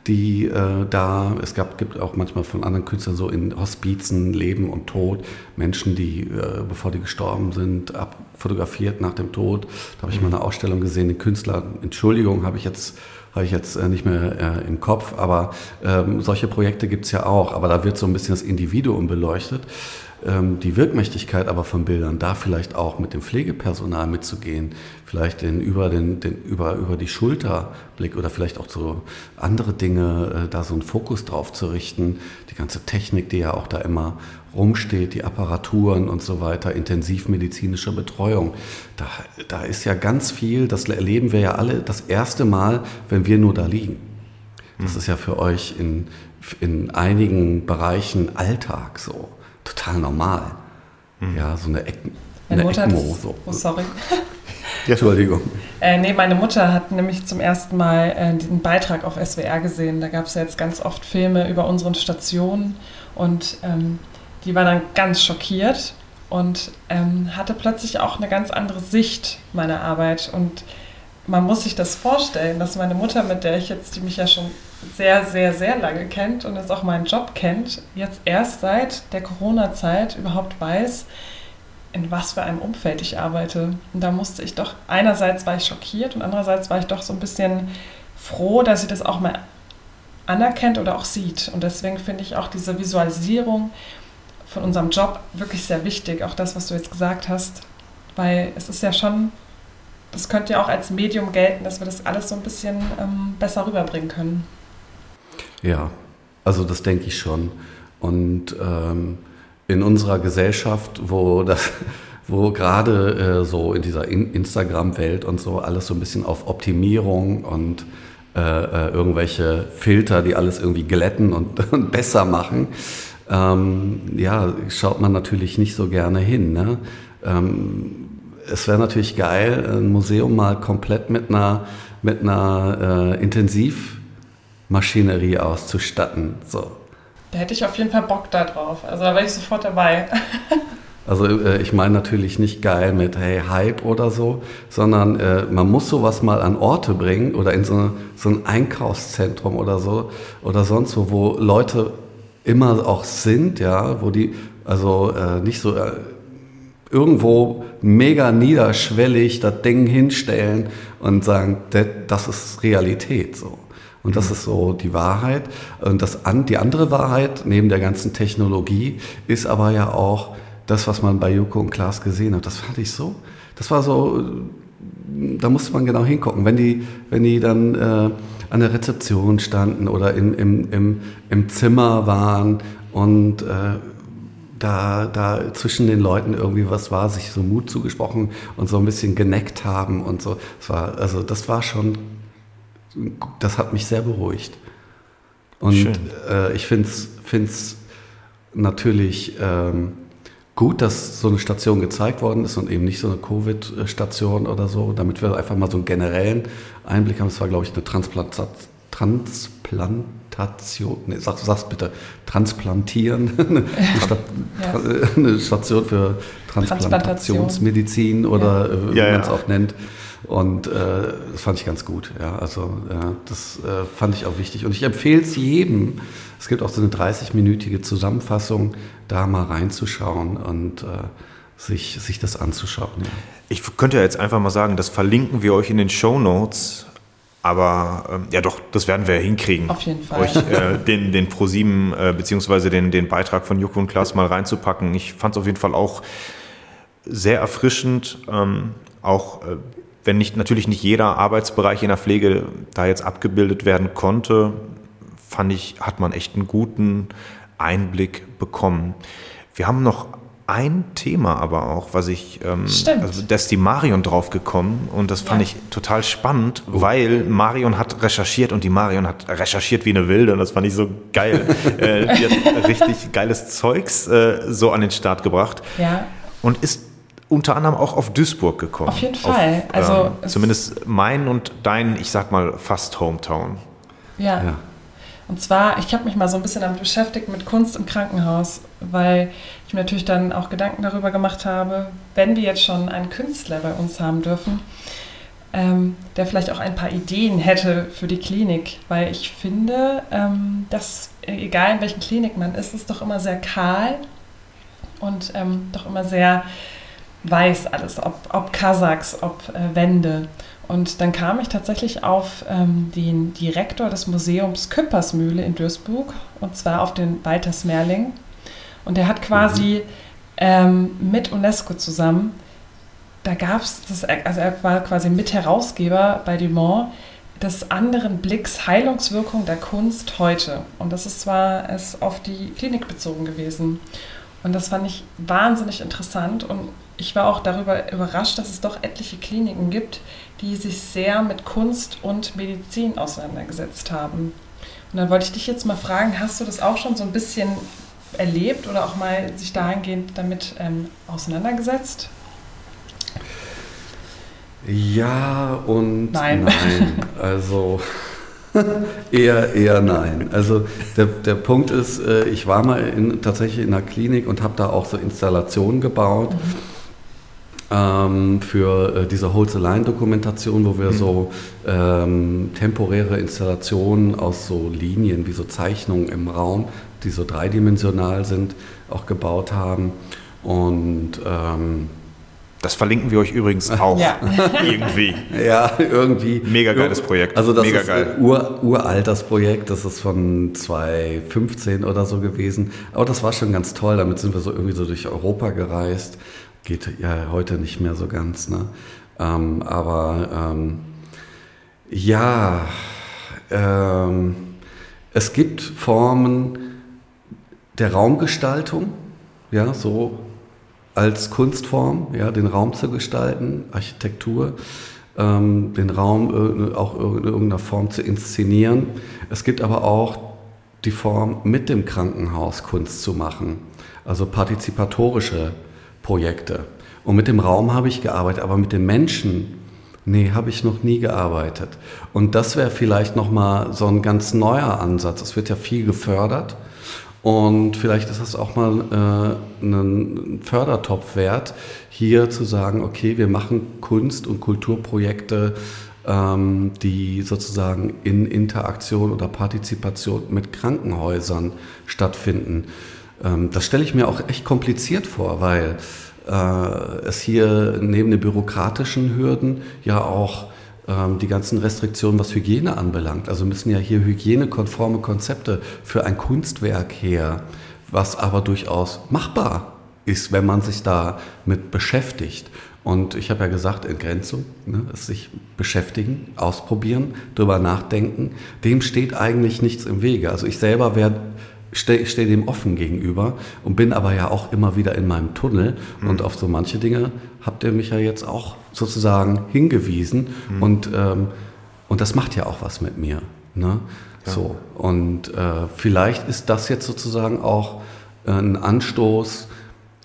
die äh, da, es gab, gibt auch manchmal von anderen Künstlern so in Hospizen Leben und Tod, Menschen, die, äh, bevor die gestorben sind, abfotografiert nach dem Tod. Da habe ich mal eine Ausstellung gesehen, den Künstler, Entschuldigung, habe ich jetzt habe ich jetzt äh, nicht mehr äh, im Kopf, aber ähm, solche Projekte gibt es ja auch, aber da wird so ein bisschen das Individuum beleuchtet. Ähm, die Wirkmächtigkeit aber von Bildern, da vielleicht auch mit dem Pflegepersonal mitzugehen, vielleicht den, über, den, den, über, über die Schulterblick oder vielleicht auch so andere Dinge, äh, da so einen Fokus drauf zu richten, die ganze Technik, die ja auch da immer rumsteht, die Apparaturen und so weiter, intensivmedizinische Betreuung. Da, da ist ja ganz viel, das erleben wir ja alle das erste Mal, wenn wir nur da liegen. Das hm. ist ja für euch in, in einigen Bereichen Alltag so, total normal. Mhm. Ja, so eine, Eck, eine Mutter ECMO. Das, so. Oh, sorry. Ja, Entschuldigung. Äh, nee, meine Mutter hat nämlich zum ersten Mal äh, den Beitrag auf SWR gesehen. Da gab es ja jetzt ganz oft Filme über unseren Stationen und ähm, die war dann ganz schockiert und ähm, hatte plötzlich auch eine ganz andere Sicht meiner Arbeit. Und man muss sich das vorstellen, dass meine Mutter, mit der ich jetzt, die mich ja schon sehr, sehr, sehr lange kennt und jetzt auch meinen Job kennt, jetzt erst seit der Corona-Zeit überhaupt weiß, in was für einem Umfeld ich arbeite. Und da musste ich doch, einerseits war ich schockiert und andererseits war ich doch so ein bisschen froh, dass sie das auch mal anerkennt oder auch sieht. Und deswegen finde ich auch diese Visualisierung von unserem Job wirklich sehr wichtig, auch das, was du jetzt gesagt hast, weil es ist ja schon, das könnte ja auch als Medium gelten, dass wir das alles so ein bisschen ähm, besser rüberbringen können. Ja, also das denke ich schon. Und ähm, in unserer Gesellschaft, wo das, wo gerade äh, so in dieser in Instagram-Welt und so alles so ein bisschen auf Optimierung und äh, äh irgendwelche Filter, die alles irgendwie glätten und, und besser machen, ähm, ja, schaut man natürlich nicht so gerne hin. Ne? Ähm, es wäre natürlich geil, ein Museum mal komplett mit einer, mit einer äh, Intensivmaschinerie auszustatten. So. Da hätte ich auf jeden Fall Bock da drauf. Also da wäre ich sofort dabei. Also äh, ich meine natürlich nicht geil mit hey Hype oder so, sondern äh, man muss sowas mal an Orte bringen oder in so, so ein Einkaufszentrum oder so oder sonst wo, wo Leute immer auch sind, ja, wo die also äh, nicht so äh, irgendwo mega niederschwellig das Ding hinstellen und sagen, das ist Realität so. Und das ist so die Wahrheit. Und das, die andere Wahrheit neben der ganzen Technologie ist aber ja auch das, was man bei Joko und Klaas gesehen hat. Das fand ich so, das war so, da musste man genau hingucken. Wenn die, wenn die dann äh, an der Rezeption standen oder in, im, im, im Zimmer waren und äh, da, da zwischen den Leuten irgendwie was war, sich so Mut zugesprochen und so ein bisschen geneckt haben und so. Das war, also das war schon, das hat mich sehr beruhigt. Und äh, ich finde es natürlich ähm, gut, dass so eine Station gezeigt worden ist und eben nicht so eine Covid-Station oder so, damit wir einfach mal so einen generellen Einblick haben. Es war, glaube ich, eine Transplantation. Transplantation, nee, sag, sag's bitte, transplantieren, eine, Stat ja. eine Station für Transplantationsmedizin oder ja. Äh, wie ja, man es auch nennt. Und äh, das fand ich ganz gut. Ja, also äh, das äh, fand ich auch wichtig. Und ich empfehle es jedem. Es gibt auch so eine 30-minütige Zusammenfassung, da mal reinzuschauen und äh, sich, sich das anzuschauen. Ja. Ich könnte ja jetzt einfach mal sagen, das verlinken wir euch in den Show Notes. Aber ähm, ja doch, das werden wir hinkriegen. Auf jeden Fall. Euch äh, den, den Pro7 äh, beziehungsweise den, den Beitrag von Joko und Klaas mal reinzupacken. Ich fand es auf jeden Fall auch sehr erfrischend. Ähm, auch äh, wenn nicht, natürlich nicht jeder Arbeitsbereich in der Pflege da jetzt abgebildet werden konnte, fand ich, hat man echt einen guten Einblick bekommen. Wir haben noch ein Thema aber auch, was ich, ähm, Stimmt. also da ist die Marion drauf gekommen und das fand ja. ich total spannend, oh. weil Marion hat recherchiert und die Marion hat recherchiert wie eine Wilde und das fand ich so geil. äh, die hat richtig geiles Zeugs äh, so an den Start gebracht ja. und ist unter anderem auch auf Duisburg gekommen. Auf jeden Fall. Auf, also ähm, zumindest mein und dein, ich sag mal, fast Hometown. Ja. ja. Und zwar, ich habe mich mal so ein bisschen damit beschäftigt mit Kunst im Krankenhaus, weil ich mir natürlich dann auch Gedanken darüber gemacht habe, wenn wir jetzt schon einen Künstler bei uns haben dürfen, ähm, der vielleicht auch ein paar Ideen hätte für die Klinik, weil ich finde, ähm, dass egal in welchen Klinik man ist, ist doch immer sehr kahl und ähm, doch immer sehr weiß alles, ob, ob Kasachs, ob äh, Wände. Und dann kam ich tatsächlich auf ähm, den Direktor des Museums Küppersmühle in Duisburg, und zwar auf den Walter Smerling. Und der hat quasi mhm. ähm, mit UNESCO zusammen, da gab es, also er war quasi Mitherausgeber bei Dumont des anderen Blicks Heilungswirkung der Kunst heute. Und das ist zwar es auf die Klinik bezogen gewesen. Und das fand ich wahnsinnig interessant und ich war auch darüber überrascht, dass es doch etliche Kliniken gibt, die sich sehr mit Kunst und Medizin auseinandergesetzt haben. Und dann wollte ich dich jetzt mal fragen, hast du das auch schon so ein bisschen erlebt oder auch mal sich dahingehend damit ähm, auseinandergesetzt? Ja und nein. nein. Also eher, eher nein. Also der, der Punkt ist, äh, ich war mal in, tatsächlich in einer Klinik und habe da auch so Installationen gebaut. Mhm ähm, für äh, diese Holz-Line-Dokumentation, wo wir mhm. so ähm, temporäre Installationen aus so Linien, wie so Zeichnungen im Raum, die so dreidimensional sind, auch gebaut haben. Und ähm, das verlinken wir euch übrigens auch ja. irgendwie. Ja, irgendwie. Mega geiles Projekt. Also das Mega ist geil. Ur, uralt das Projekt, das ist von 2015 oder so gewesen. Aber das war schon ganz toll. Damit sind wir so irgendwie so durch Europa gereist geht ja heute nicht mehr so ganz. Ne? Ähm, aber ähm, ja, ähm, es gibt Formen der Raumgestaltung, ja, so als Kunstform, ja, den Raum zu gestalten, Architektur, ähm, den Raum auch in irgendeiner Form zu inszenieren. Es gibt aber auch die Form, mit dem Krankenhaus Kunst zu machen, also partizipatorische Projekte. Und mit dem Raum habe ich gearbeitet, aber mit den Menschen, nee, habe ich noch nie gearbeitet. Und das wäre vielleicht nochmal so ein ganz neuer Ansatz. Es wird ja viel gefördert. Und vielleicht ist das auch mal äh, ein Fördertopf wert, hier zu sagen, okay, wir machen Kunst- und Kulturprojekte, ähm, die sozusagen in Interaktion oder Partizipation mit Krankenhäusern stattfinden. Ähm, das stelle ich mir auch echt kompliziert vor, weil äh, es hier neben den bürokratischen Hürden ja auch ähm, die ganzen Restriktionen, was Hygiene anbelangt. Also müssen ja hier hygienekonforme Konzepte für ein Kunstwerk her, was aber durchaus machbar ist, wenn man sich da mit beschäftigt. Und ich habe ja gesagt, Entgrenzung, ne, sich beschäftigen, ausprobieren, drüber nachdenken, dem steht eigentlich nichts im Wege. Also ich selber werde stehe steh dem offen gegenüber und bin aber ja auch immer wieder in meinem Tunnel. Mhm. Und auf so manche Dinge habt ihr mich ja jetzt auch sozusagen hingewiesen. Mhm. Und, ähm, und das macht ja auch was mit mir. Ne? Ja. So. Und äh, vielleicht ist das jetzt sozusagen auch äh, ein Anstoß,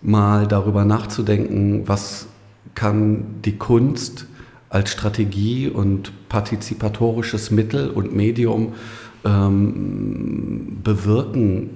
mal darüber nachzudenken, was kann die Kunst als Strategie und partizipatorisches Mittel und Medium ähm, bewirken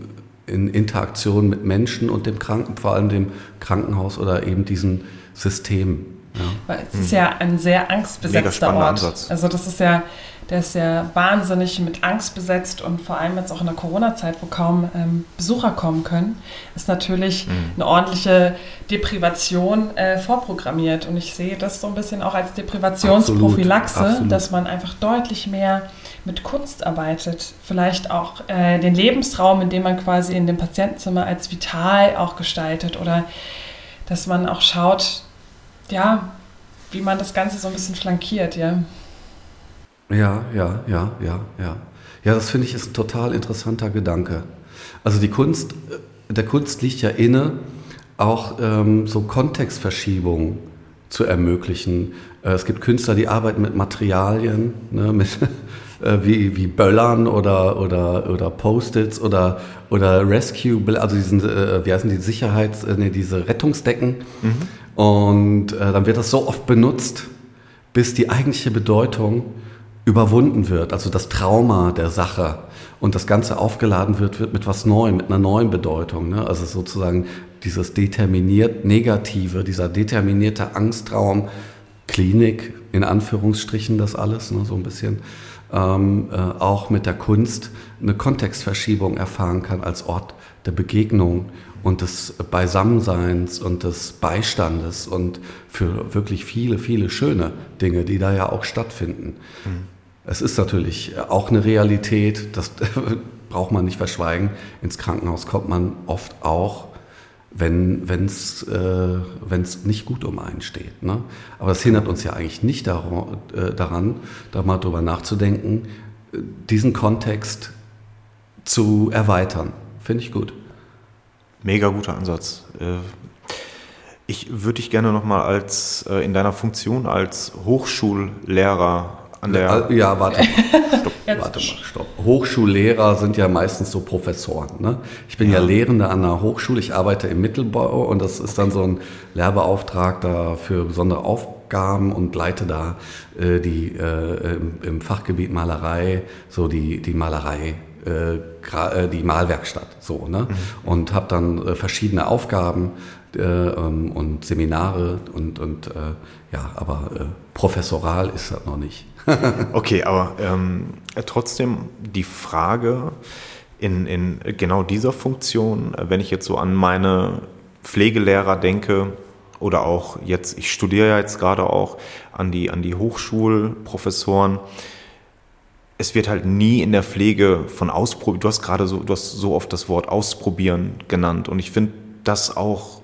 in Interaktion mit Menschen und dem Kranken, vor allem dem Krankenhaus oder eben diesen Systemen. Ja. Weil es ist ja ein sehr angstbesetzter Ort. Ansatz. Also das ist ja, der ist ja wahnsinnig mit Angst besetzt und vor allem jetzt auch in der Corona-Zeit, wo kaum ähm, Besucher kommen können, ist natürlich mhm. eine ordentliche Deprivation äh, vorprogrammiert. Und ich sehe das so ein bisschen auch als Deprivationsprophylaxe, absolut, absolut. dass man einfach deutlich mehr mit Kunst arbeitet. Vielleicht auch äh, den Lebensraum, in dem man quasi in dem Patientenzimmer als vital auch gestaltet oder dass man auch schaut, ja, wie man das Ganze so ein bisschen flankiert, ja. Ja, ja, ja, ja, ja. Ja, das finde ich ist ein total interessanter Gedanke. Also die Kunst, äh, der Kunst liegt ja inne, auch ähm, so Kontextverschiebungen zu ermöglichen. Äh, es gibt Künstler, die arbeiten mit Materialien, ne, mit, äh, wie, wie Böllern oder, oder, oder Post-its oder, oder Rescue, also diesen, äh, wie heißen die, Sicherheits-, äh, nee, diese Rettungsdecken. Mhm. Und äh, dann wird das so oft benutzt, bis die eigentliche Bedeutung überwunden wird, also das Trauma der Sache und das Ganze aufgeladen wird, wird mit was Neuem, mit einer neuen Bedeutung. Ne? Also sozusagen dieses determiniert Negative, dieser determinierte Angstraum, Klinik, in Anführungsstrichen das alles, ne? so ein bisschen, ähm, äh, auch mit der Kunst eine Kontextverschiebung erfahren kann als Ort der Begegnung und des Beisammenseins und des Beistandes und für wirklich viele, viele schöne Dinge, die da ja auch stattfinden. Mhm. Es ist natürlich auch eine Realität, das braucht man nicht verschweigen. Ins Krankenhaus kommt man oft auch, wenn es äh, nicht gut um einen steht. Ne? Aber das hindert uns ja eigentlich nicht daran, äh, daran da mal drüber nachzudenken, diesen Kontext zu erweitern. Finde ich gut. Mega guter Ansatz. Äh, ich würde dich gerne nochmal als äh, in deiner Funktion als Hochschullehrer an der. Ja, warte. Stopp, warte mal, stopp. Hochschullehrer sind ja meistens so Professoren. Ne? Ich bin ja. ja Lehrender an einer Hochschule, ich arbeite im Mittelbau und das ist dann so ein Lehrbeauftragter für besondere Aufgaben und leite da äh, die äh, im, im, Fachgebiet Malerei, so die, die Malerei. Äh, äh die Malwerkstatt so ne mhm. und habe dann äh, verschiedene Aufgaben äh, ähm, und Seminare und und ja aber professoral ist das noch nicht okay, aber ähm, trotzdem die Frage in, in genau dieser Funktion, wenn ich jetzt so an meine Pflegelehrer denke, oder auch jetzt, ich studiere ja jetzt gerade auch an die, an die Hochschulprofessoren. Es wird halt nie in der Pflege von Ausprobieren, du hast gerade so, du hast so oft das Wort Ausprobieren genannt und ich finde das auch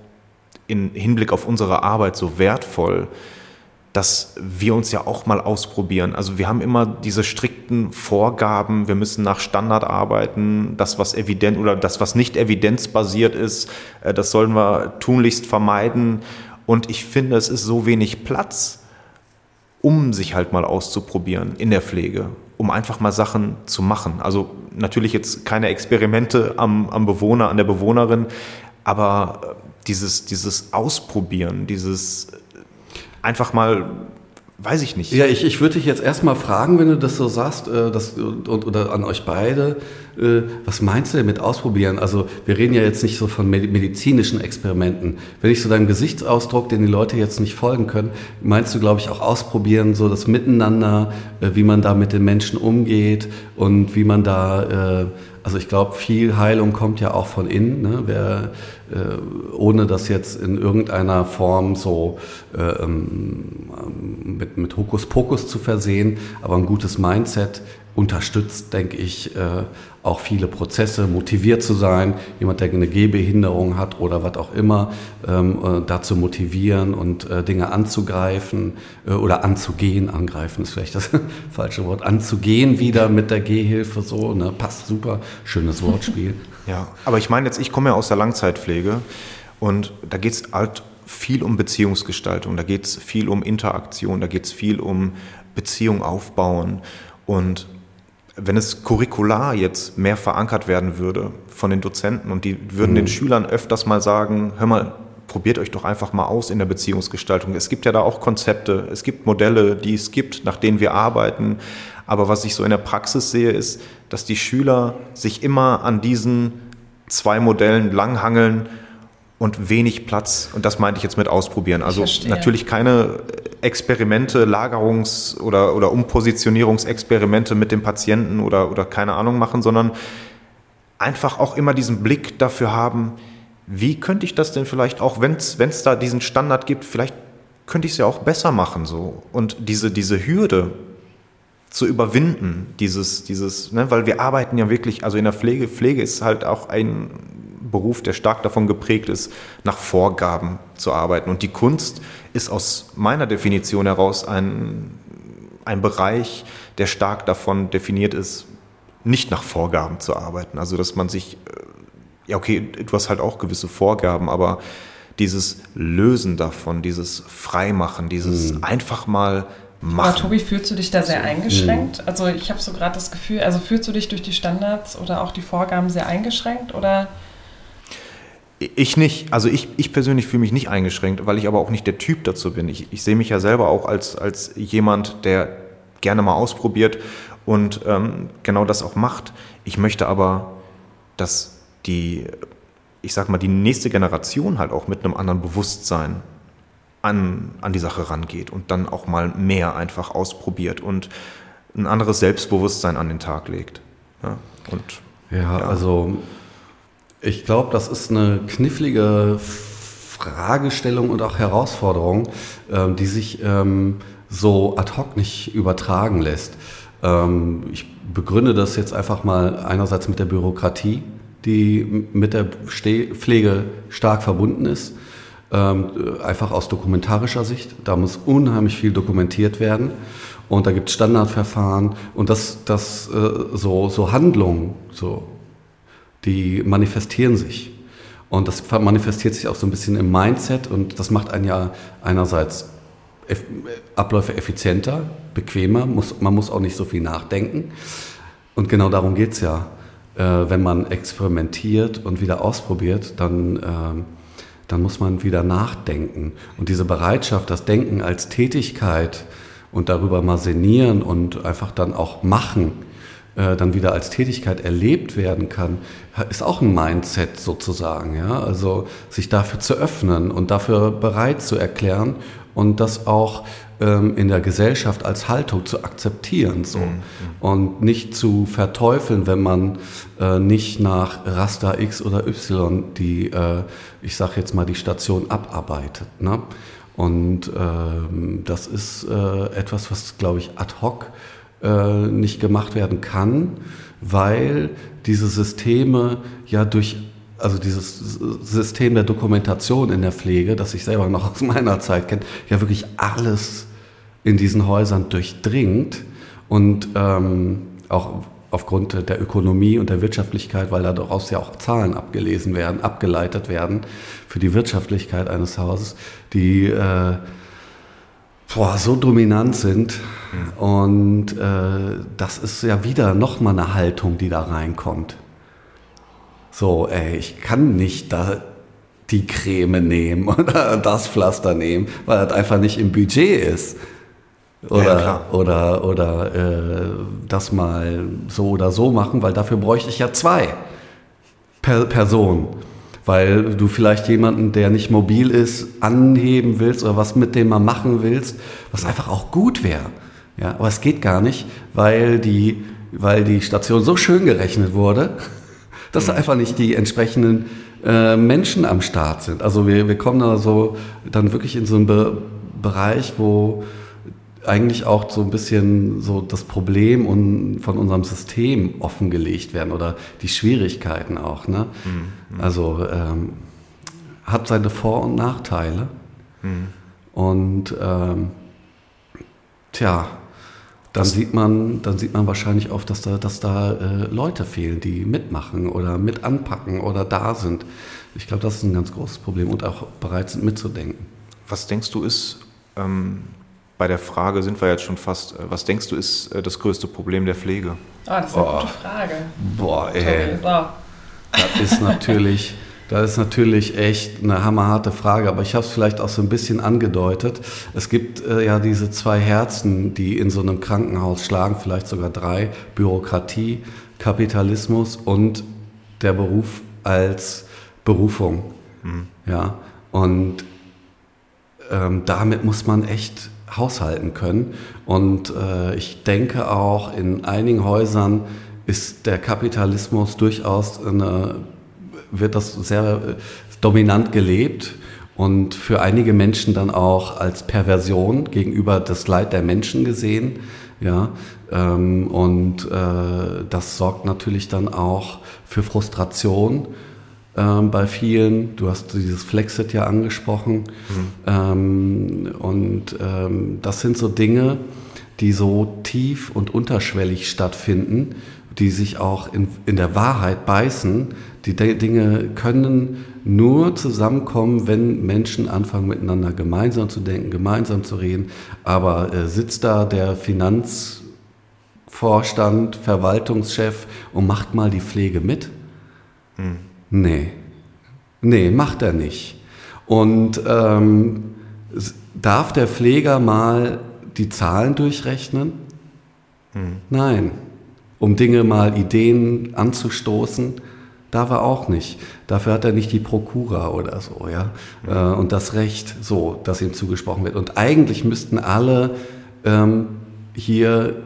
im Hinblick auf unsere Arbeit so wertvoll, dass wir uns ja auch mal ausprobieren. Also wir haben immer diese strikten Vorgaben, wir müssen nach Standard arbeiten, das was evident oder das was nicht evidenzbasiert ist, äh, das sollen wir tunlichst vermeiden. Und ich finde, es ist so wenig Platz, um sich halt mal auszuprobieren in der Pflege, um einfach mal Sachen zu machen. Also natürlich jetzt keine Experimente am, am Bewohner, an der Bewohnerin, aber äh, dieses, dieses Ausprobieren, dieses einfach mal weiß ich nicht. Ja, ich, ich würde dich jetzt erstmal fragen, wenn du das so sagst, äh, das, und, oder an euch beide, äh, was meinst du denn mit ausprobieren? Also wir reden ja jetzt nicht so von medizinischen Experimenten. Wenn ich so deinem Gesichtsausdruck, den die Leute jetzt nicht folgen können, meinst du, glaube ich, auch ausprobieren, so das Miteinander, äh, wie man da mit den Menschen umgeht und wie man da... Äh, also ich glaube, viel Heilung kommt ja auch von innen, ne? Wer, äh, ohne das jetzt in irgendeiner Form so äh, ähm, mit, mit Hokuspokus zu versehen, aber ein gutes Mindset unterstützt, denke ich, äh, auch viele Prozesse, motiviert zu sein, jemand, der eine Gehbehinderung hat oder was auch immer, ähm, äh, dazu motivieren und äh, Dinge anzugreifen äh, oder anzugehen, angreifen ist vielleicht das falsche Wort, anzugehen wieder mit der Gehhilfe so, ne? passt super, schönes Wortspiel. Ja, aber ich meine jetzt, ich komme ja aus der Langzeitpflege und da geht es halt viel um Beziehungsgestaltung, da geht es viel um Interaktion, da geht es viel um Beziehung aufbauen und wenn es curricular jetzt mehr verankert werden würde von den Dozenten und die würden mhm. den Schülern öfters mal sagen, hör mal, probiert euch doch einfach mal aus in der Beziehungsgestaltung. Es gibt ja da auch Konzepte, es gibt Modelle, die es gibt, nach denen wir arbeiten. Aber was ich so in der Praxis sehe, ist, dass die Schüler sich immer an diesen zwei Modellen langhangeln und wenig Platz, und das meinte ich jetzt mit ausprobieren. Also natürlich keine Experimente, Lagerungs- oder, oder Umpositionierungsexperimente mit dem Patienten oder, oder keine Ahnung machen, sondern einfach auch immer diesen Blick dafür haben, wie könnte ich das denn vielleicht auch, wenn es da diesen Standard gibt, vielleicht könnte ich es ja auch besser machen so. Und diese, diese Hürde zu überwinden, dieses, dieses, ne, weil wir arbeiten ja wirklich, also in der Pflege, Pflege ist halt auch ein Beruf, der stark davon geprägt ist, nach Vorgaben zu arbeiten. Und die Kunst ist aus meiner Definition heraus ein, ein Bereich, der stark davon definiert ist, nicht nach Vorgaben zu arbeiten. Also dass man sich, äh, ja okay, du hast halt auch gewisse Vorgaben, aber dieses Lösen davon, dieses Freimachen, dieses mhm. einfach mal machen. Aber Tobi, fühlst du dich da sehr eingeschränkt? Mhm. Also ich habe so gerade das Gefühl, also fühlst du dich durch die Standards oder auch die Vorgaben sehr eingeschränkt oder? Ich nicht. Also ich, ich persönlich fühle mich nicht eingeschränkt, weil ich aber auch nicht der Typ dazu bin. Ich, ich sehe mich ja selber auch als, als jemand, der gerne mal ausprobiert und ähm, genau das auch macht. Ich möchte aber, dass die, ich sag mal, die nächste Generation halt auch mit einem anderen Bewusstsein an, an die Sache rangeht und dann auch mal mehr einfach ausprobiert und ein anderes Selbstbewusstsein an den Tag legt. Ja, und, ja, ja. also ich glaube, das ist eine knifflige Fragestellung und auch Herausforderung, ähm, die sich ähm, so ad hoc nicht übertragen lässt. Ähm, ich begründe das jetzt einfach mal einerseits mit der Bürokratie, die mit der Pflege stark verbunden ist. Einfach aus dokumentarischer Sicht. Da muss unheimlich viel dokumentiert werden. Und da gibt es Standardverfahren und das, das äh, so, so Handlungen, so die manifestieren sich. Und das manifestiert sich auch so ein bisschen im Mindset und das macht einen ja einerseits Abläufe effizienter, bequemer, muss, man muss auch nicht so viel nachdenken. Und genau darum geht es ja. Äh, wenn man experimentiert und wieder ausprobiert, dann, äh, dann muss man wieder nachdenken. Und diese Bereitschaft, das Denken als Tätigkeit und darüber mal sinnieren und einfach dann auch machen, äh, dann wieder als Tätigkeit erlebt werden kann, ist auch ein Mindset sozusagen. Ja? Also sich dafür zu öffnen und dafür bereit zu erklären und das auch ähm, in der Gesellschaft als Haltung zu akzeptieren so. Mhm. und nicht zu verteufeln, wenn man äh, nicht nach Raster X oder Y die, äh, ich sage jetzt mal, die Station abarbeitet. Ne? Und ähm, das ist äh, etwas, was, glaube ich, ad hoc äh, nicht gemacht werden kann, weil diese Systeme ja durch also dieses System der Dokumentation in der Pflege, das ich selber noch aus meiner Zeit kenne, ja wirklich alles in diesen Häusern durchdringt und ähm, auch aufgrund der Ökonomie und der Wirtschaftlichkeit, weil daraus ja auch Zahlen abgelesen werden, abgeleitet werden für die Wirtschaftlichkeit eines Hauses, die äh, boah, so dominant sind. Und äh, das ist ja wieder nochmal eine Haltung, die da reinkommt. So, ey, ich kann nicht da die Creme nehmen oder das Pflaster nehmen, weil das einfach nicht im Budget ist. Oder, ja, oder, oder äh, das mal so oder so machen, weil dafür bräuchte ich ja zwei per Personen weil du vielleicht jemanden, der nicht mobil ist, anheben willst oder was mit dem mal machen willst, was einfach auch gut wäre. Ja, aber es geht gar nicht, weil die, weil die Station so schön gerechnet wurde, dass da mhm. einfach nicht die entsprechenden äh, Menschen am Start sind. Also wir, wir kommen da so dann wirklich in so einen Be Bereich, wo eigentlich auch so ein bisschen so das Problem und von unserem System offengelegt werden oder die Schwierigkeiten auch. Ne? Mhm. Also ähm, hat seine Vor- und Nachteile. Mhm. Und ähm, tja, dann sieht man, dann sieht man wahrscheinlich oft, dass da, dass da äh, Leute fehlen, die mitmachen oder mit anpacken oder da sind. Ich glaube, das ist ein ganz großes Problem und auch bereit sind mitzudenken. Was denkst du ist ähm bei der Frage sind wir jetzt schon fast. Äh, was denkst du, ist äh, das größte Problem der Pflege? Ah, das ist eine oh. gute Frage. Boah, ey. Das ist natürlich, Das ist natürlich echt eine hammerharte Frage, aber ich habe es vielleicht auch so ein bisschen angedeutet. Es gibt äh, ja diese zwei Herzen, die in so einem Krankenhaus schlagen, vielleicht sogar drei. Bürokratie, Kapitalismus und der Beruf als Berufung. Mhm. Ja, und ähm, damit muss man echt haushalten können. Und äh, ich denke auch, in einigen Häusern ist der Kapitalismus durchaus eine, wird das sehr äh, dominant gelebt und für einige Menschen dann auch als Perversion gegenüber das Leid der Menschen gesehen. Ja, ähm, und äh, das sorgt natürlich dann auch für Frustration ähm, bei vielen. Du hast dieses Flexit ja angesprochen. Mhm. Ähm, und ähm, das sind so Dinge, die so tief und unterschwellig stattfinden, die sich auch in, in der Wahrheit beißen. Die Dinge können nur zusammenkommen, wenn Menschen anfangen miteinander gemeinsam zu denken, gemeinsam zu reden. Aber äh, sitzt da der Finanzvorstand, Verwaltungschef und macht mal die Pflege mit? Hm. Nee. Nee, macht er nicht. Und ähm, darf der Pfleger mal die Zahlen durchrechnen? Hm. Nein. Um Dinge mal Ideen anzustoßen, darf er auch nicht. Dafür hat er nicht die Prokura oder so, ja. Hm. und das Recht, so, dass ihm zugesprochen wird. Und eigentlich müssten alle ähm, hier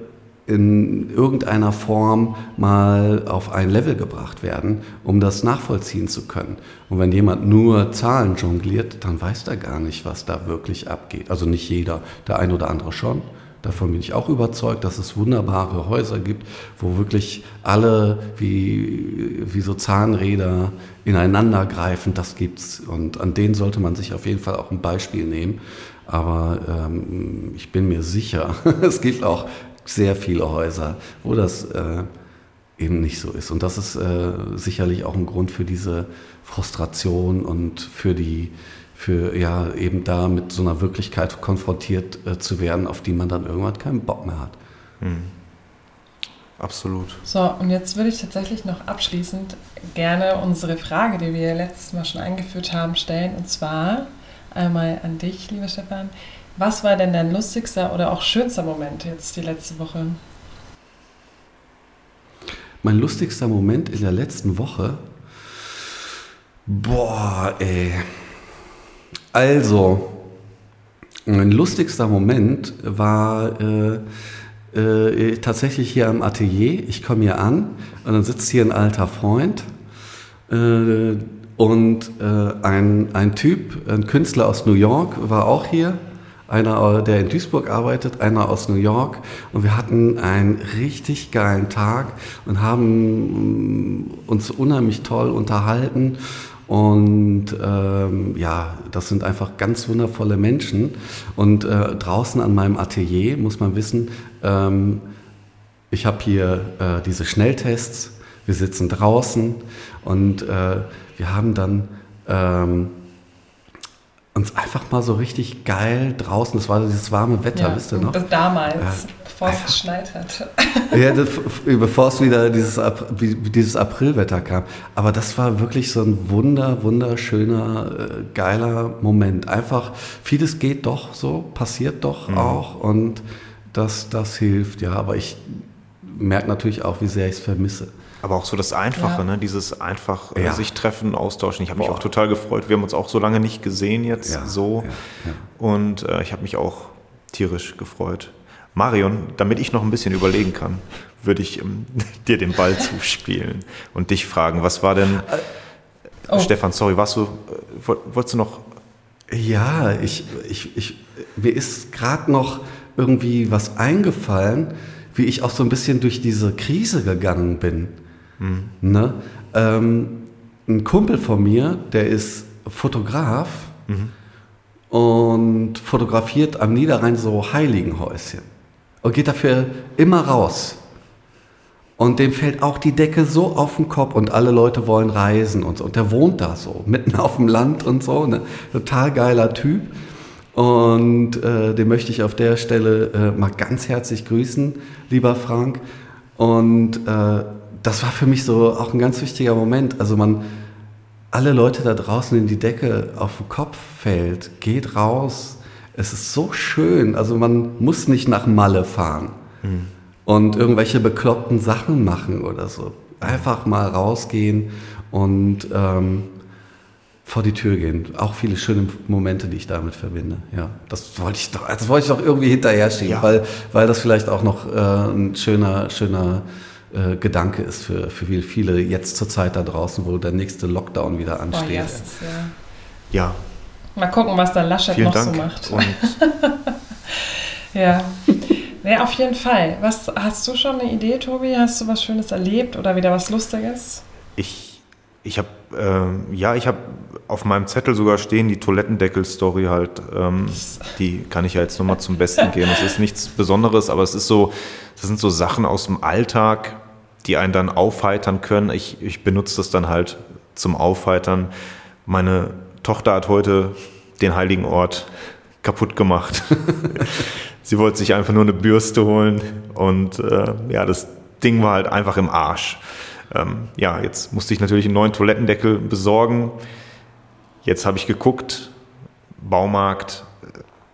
in irgendeiner Form mal auf ein Level gebracht werden, um das nachvollziehen zu können. Und wenn jemand nur Zahlen jongliert, dann weiß er gar nicht, was da wirklich abgeht. Also nicht jeder, der ein oder andere schon. Davon bin ich auch überzeugt, dass es wunderbare Häuser gibt, wo wirklich alle wie, wie so Zahnräder ineinander greifen. Das gibt's. Und an denen sollte man sich auf jeden Fall auch ein Beispiel nehmen. Aber ähm, ich bin mir sicher, es gibt auch sehr viele Häuser, wo das äh, eben nicht so ist. Und das ist äh, sicherlich auch ein Grund für diese Frustration und für die, für ja, eben da mit so einer Wirklichkeit konfrontiert äh, zu werden, auf die man dann irgendwann keinen Bock mehr hat. Mhm. Absolut. So, und jetzt würde ich tatsächlich noch abschließend gerne unsere Frage, die wir letztes Mal schon eingeführt haben, stellen. Und zwar einmal an dich, lieber Stefan. Was war denn dein lustigster oder auch schönster Moment jetzt die letzte Woche? Mein lustigster Moment in der letzten Woche? Boah, ey. Also, mein lustigster Moment war äh, äh, tatsächlich hier am Atelier. Ich komme hier an und dann sitzt hier ein alter Freund äh, und äh, ein, ein Typ, ein Künstler aus New York, war auch hier einer, der in Duisburg arbeitet, einer aus New York. Und wir hatten einen richtig geilen Tag und haben mm, uns unheimlich toll unterhalten. Und ähm, ja, das sind einfach ganz wundervolle Menschen. Und äh, draußen an meinem Atelier muss man wissen, ähm, ich habe hier äh, diese Schnelltests. Wir sitzen draußen und äh, wir haben dann ähm, uns einfach mal so richtig geil draußen, das war dieses warme Wetter, ja, wisst ihr noch? Das damals, ja. bevor es geschneit hat. ja, das, bevor es wieder dieses, dieses Aprilwetter kam. Aber das war wirklich so ein wunder, wunderschöner, äh, geiler Moment. Einfach, vieles geht doch so, passiert doch mhm. auch und das, das hilft, ja. Aber ich merke natürlich auch, wie sehr ich es vermisse. Aber auch so das Einfache, ja. ne? dieses einfach äh, ja. sich treffen, austauschen. Ich habe mich auch total gefreut. Wir haben uns auch so lange nicht gesehen jetzt ja. so. Und äh, ich habe mich auch tierisch gefreut. Marion, damit ich noch ein bisschen überlegen kann, würde ich ähm, dir den Ball zuspielen und dich fragen, was war denn, äh, oh. Stefan, sorry, warst du, äh, wolltest du noch? Ja, ich, ich, ich, mir ist gerade noch irgendwie was eingefallen, wie ich auch so ein bisschen durch diese Krise gegangen bin. Mhm. Ne? Ähm, ein Kumpel von mir, der ist Fotograf mhm. und fotografiert am Niederrhein so Heiligenhäuschen und geht dafür immer raus. Und dem fällt auch die Decke so auf den Kopf und alle Leute wollen reisen und so. Und der wohnt da so, mitten auf dem Land und so. Ne? Total geiler Typ. Und äh, den möchte ich auf der Stelle äh, mal ganz herzlich grüßen, lieber Frank. Und äh, das war für mich so auch ein ganz wichtiger Moment. Also man, alle Leute da draußen in die Decke auf den Kopf fällt. Geht raus. Es ist so schön. Also man muss nicht nach Malle fahren Hm. und irgendwelche bekloppten Sachen machen oder so. Einfach mal rausgehen und ähm, vor die Tür gehen. Auch viele schöne Momente, die ich damit verbinde. Ja, das wollte ich doch, das wollte ich doch irgendwie hinterher schieben, Ja. weil, weil das vielleicht auch noch äh, ein schöner, schöner äh, Gedanke ist für, für viele jetzt zur Zeit da draußen, wo der nächste Lockdown wieder Boah, ansteht. yes, ist, ja. Ja, Mal gucken, was der Laschet vielen noch Dank. so macht. Und Ja. Ja, auf jeden Fall. Was hast du schon eine Idee, Tobi? Hast du was Schönes erlebt oder wieder was Lustiges? ich, ich habe, ähm, ja, ich habe auf meinem Zettel sogar stehen die Toilettendeckel-Story halt. Ähm, die kann ich ja jetzt nochmal zum Besten geben. Es ist nichts Besonderes, aber es ist so, das sind so Sachen aus dem Alltag, die einen dann aufheitern können. Ich, ich benutze das dann halt zum Aufheitern. Meine Tochter hat heute den heiligen Ort kaputt gemacht. Sie wollte sich einfach nur eine Bürste holen und äh, ja, das Ding war halt einfach im Arsch. Ähm, ja, jetzt musste ich natürlich einen neuen Toilettendeckel besorgen. Jetzt habe ich geguckt, Baumarkt,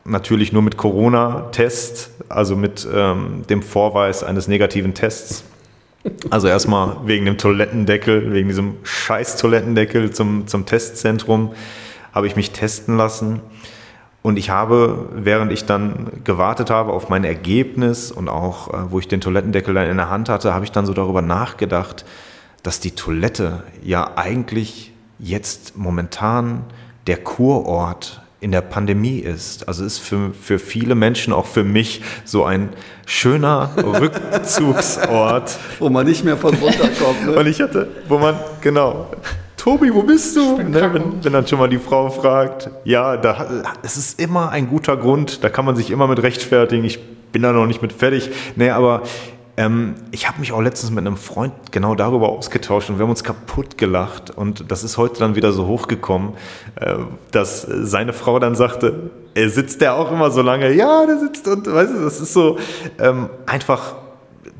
natürlich nur mit Corona-Test, also mit ähm, dem Vorweis eines negativen Tests. Also erstmal wegen dem Toilettendeckel, wegen diesem scheiß Toilettendeckel zum, zum Testzentrum habe ich mich testen lassen. Und ich habe, während ich dann gewartet habe auf mein Ergebnis und auch, äh, wo ich den Toilettendeckel dann in der Hand hatte, habe ich dann so darüber nachgedacht, dass die Toilette ja eigentlich jetzt momentan der Kurort in der Pandemie ist. Also ist für, für viele Menschen, auch für mich, so ein schöner Rückzugsort. Wo man nicht mehr von runterkommt. Ne? Und ich hatte, wo man, genau, Tobi, wo bist du? Ne, wenn, wenn dann schon mal die Frau fragt, ja, da, es ist immer ein guter Grund, da kann man sich immer mit rechtfertigen, ich bin da noch nicht mit fertig. Nee, aber ähm, ich habe mich auch letztens mit einem Freund genau darüber ausgetauscht und wir haben uns kaputt gelacht und das ist heute dann wieder so hochgekommen, äh, dass seine Frau dann sagte, er sitzt der auch immer so lange, ja, der sitzt und, weißt du, das ist so ähm, einfach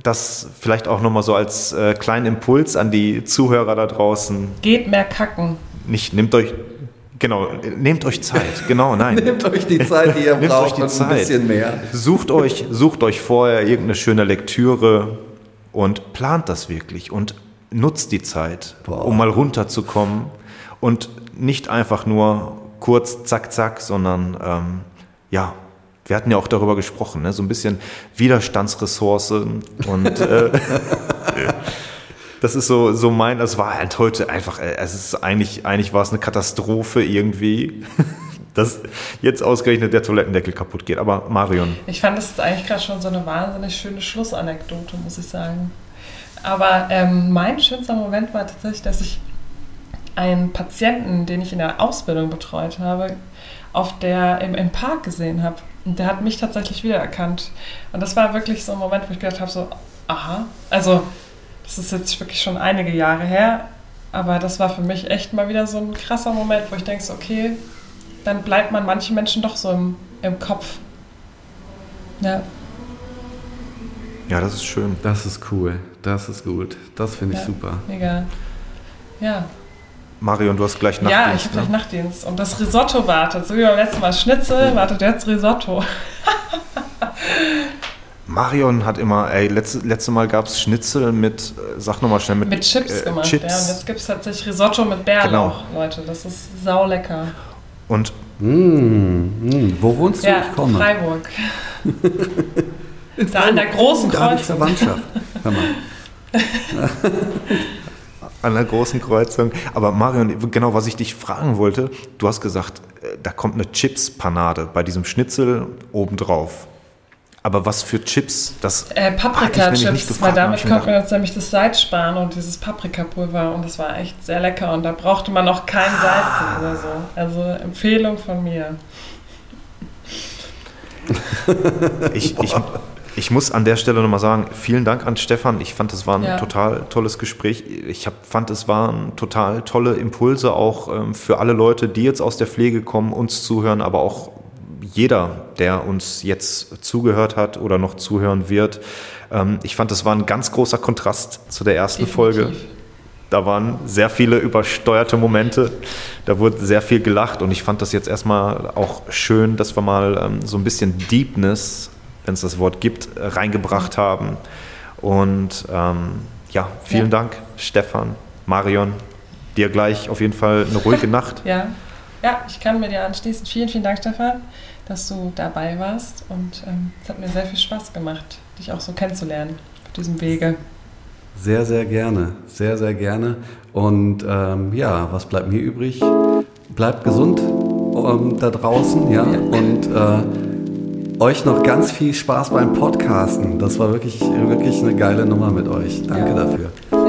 das vielleicht auch nochmal so als äh, kleinen Impuls an die Zuhörer da draußen. Geht mehr kacken. Nicht, nehmt euch, genau, nehmt euch Zeit, genau, nein. Nehmt euch die Zeit, die ihr Nehmt braucht euch die und Zeit. ein bisschen mehr. Sucht euch, sucht euch vorher irgendeine schöne Lektüre und plant das wirklich und nutzt die Zeit, Boah. um mal runterzukommen und nicht einfach nur kurz, zack, zack, sondern ähm, ja, wir hatten ja auch darüber gesprochen, ne? so ein bisschen Widerstandsressourcen und äh, das ist so, so mein, das war halt heute einfach, äh, es ist eigentlich, eigentlich war es eine Katastrophe irgendwie, dass jetzt ausgerechnet der Toilettendeckel kaputt geht. Aber Marion, Ich fand, das ist eigentlich gerade schon so eine wahnsinnig schöne Schlussanekdote, muss ich sagen. Aber ähm, mein schönster Moment war tatsächlich, dass ich einen Patienten, den ich in der Ausbildung betreut habe, auf der, im, im Park gesehen habe. Und der hat mich tatsächlich wiedererkannt. Und das war wirklich so ein Moment, wo ich gedacht habe, so, aha. Also, das ist jetzt wirklich schon einige Jahre her. Aber das war für mich echt mal wieder so ein krasser Moment, wo ich denke, so, okay, dann bleibt man manchen Menschen doch so im, im Kopf. Ja. ja, das ist schön. Das ist cool. Das ist gut. Das finde ich Ja. super. Mega. Ja. Marion, du hast gleich ja, ich Nachtdienst. habe gleich ne? Nachtdienst. Und das Risotto wartet. So wie beim letzten Mal Schnitzel, wartet jetzt Risotto. Marion hat immer, ey, letzte, letzte Mal gab es Schnitzel mit, äh, sag nochmal schnell, mit, Mit Chips äh, gemacht. Chips. Ja, und jetzt gibt es tatsächlich Risotto mit Bärlauch, Leute. Das ist saulecker. Und Mm, mm. Wo wohnst du? Ja, ich komme. Freiburg. da an der großen Da habe ich Kreuzung. Verwandtschaft. Hör mal. an der großen Kreuzung. Aber Marion, genau, was ich dich fragen wollte, du hast gesagt, äh, da kommt eine Chips-Panade bei diesem Schnitzel obendrauf. Aber was für Chips? Das Äh, Paprika-Chips, weil damit wir gedacht. uns nämlich das Salz sparen und dieses Paprikapulver und das war echt sehr lecker und da brauchte man auch kein Salz oder so. Also Empfehlung von mir. Ich, ich, ich muss an der Stelle nochmal sagen, vielen Dank an Stefan. Ich fand, es war ein Ja. total tolles Gespräch. Ich hab, fand, es waren total tolle Impulse auch ähm, für alle Leute, die jetzt aus der Pflege kommen, uns zuhören, aber auch jeder, der uns jetzt zugehört hat oder noch zuhören wird. Ähm, ich fand, das war ein ganz großer Kontrast zu der ersten Folge. Definitiv. Da waren sehr viele übersteuerte Momente. Da wurde sehr viel gelacht und ich fand das jetzt erstmal auch schön, dass wir mal ähm, so ein bisschen Deepness, wenn es das Wort gibt, reingebracht haben. Und ähm, ja, vielen ja. Dank, Stefan, Marion. Dir gleich auf jeden Fall eine ruhige Nacht. Ja. ja, ich kann mir dir anschließen. Vielen, vielen Dank, Stefan, dass du dabei warst. Und ähm, es hat mir sehr viel Spaß gemacht, dich auch so kennenzulernen auf diesem Wege. Sehr, sehr gerne. Sehr, sehr gerne. Und ähm, ja, was bleibt mir übrig? Bleibt gesund ähm, da draußen, ja. ja. Und äh, euch noch ganz viel Spaß beim Podcasten. Das war wirklich, wirklich eine geile Nummer mit euch. Danke ja. dafür.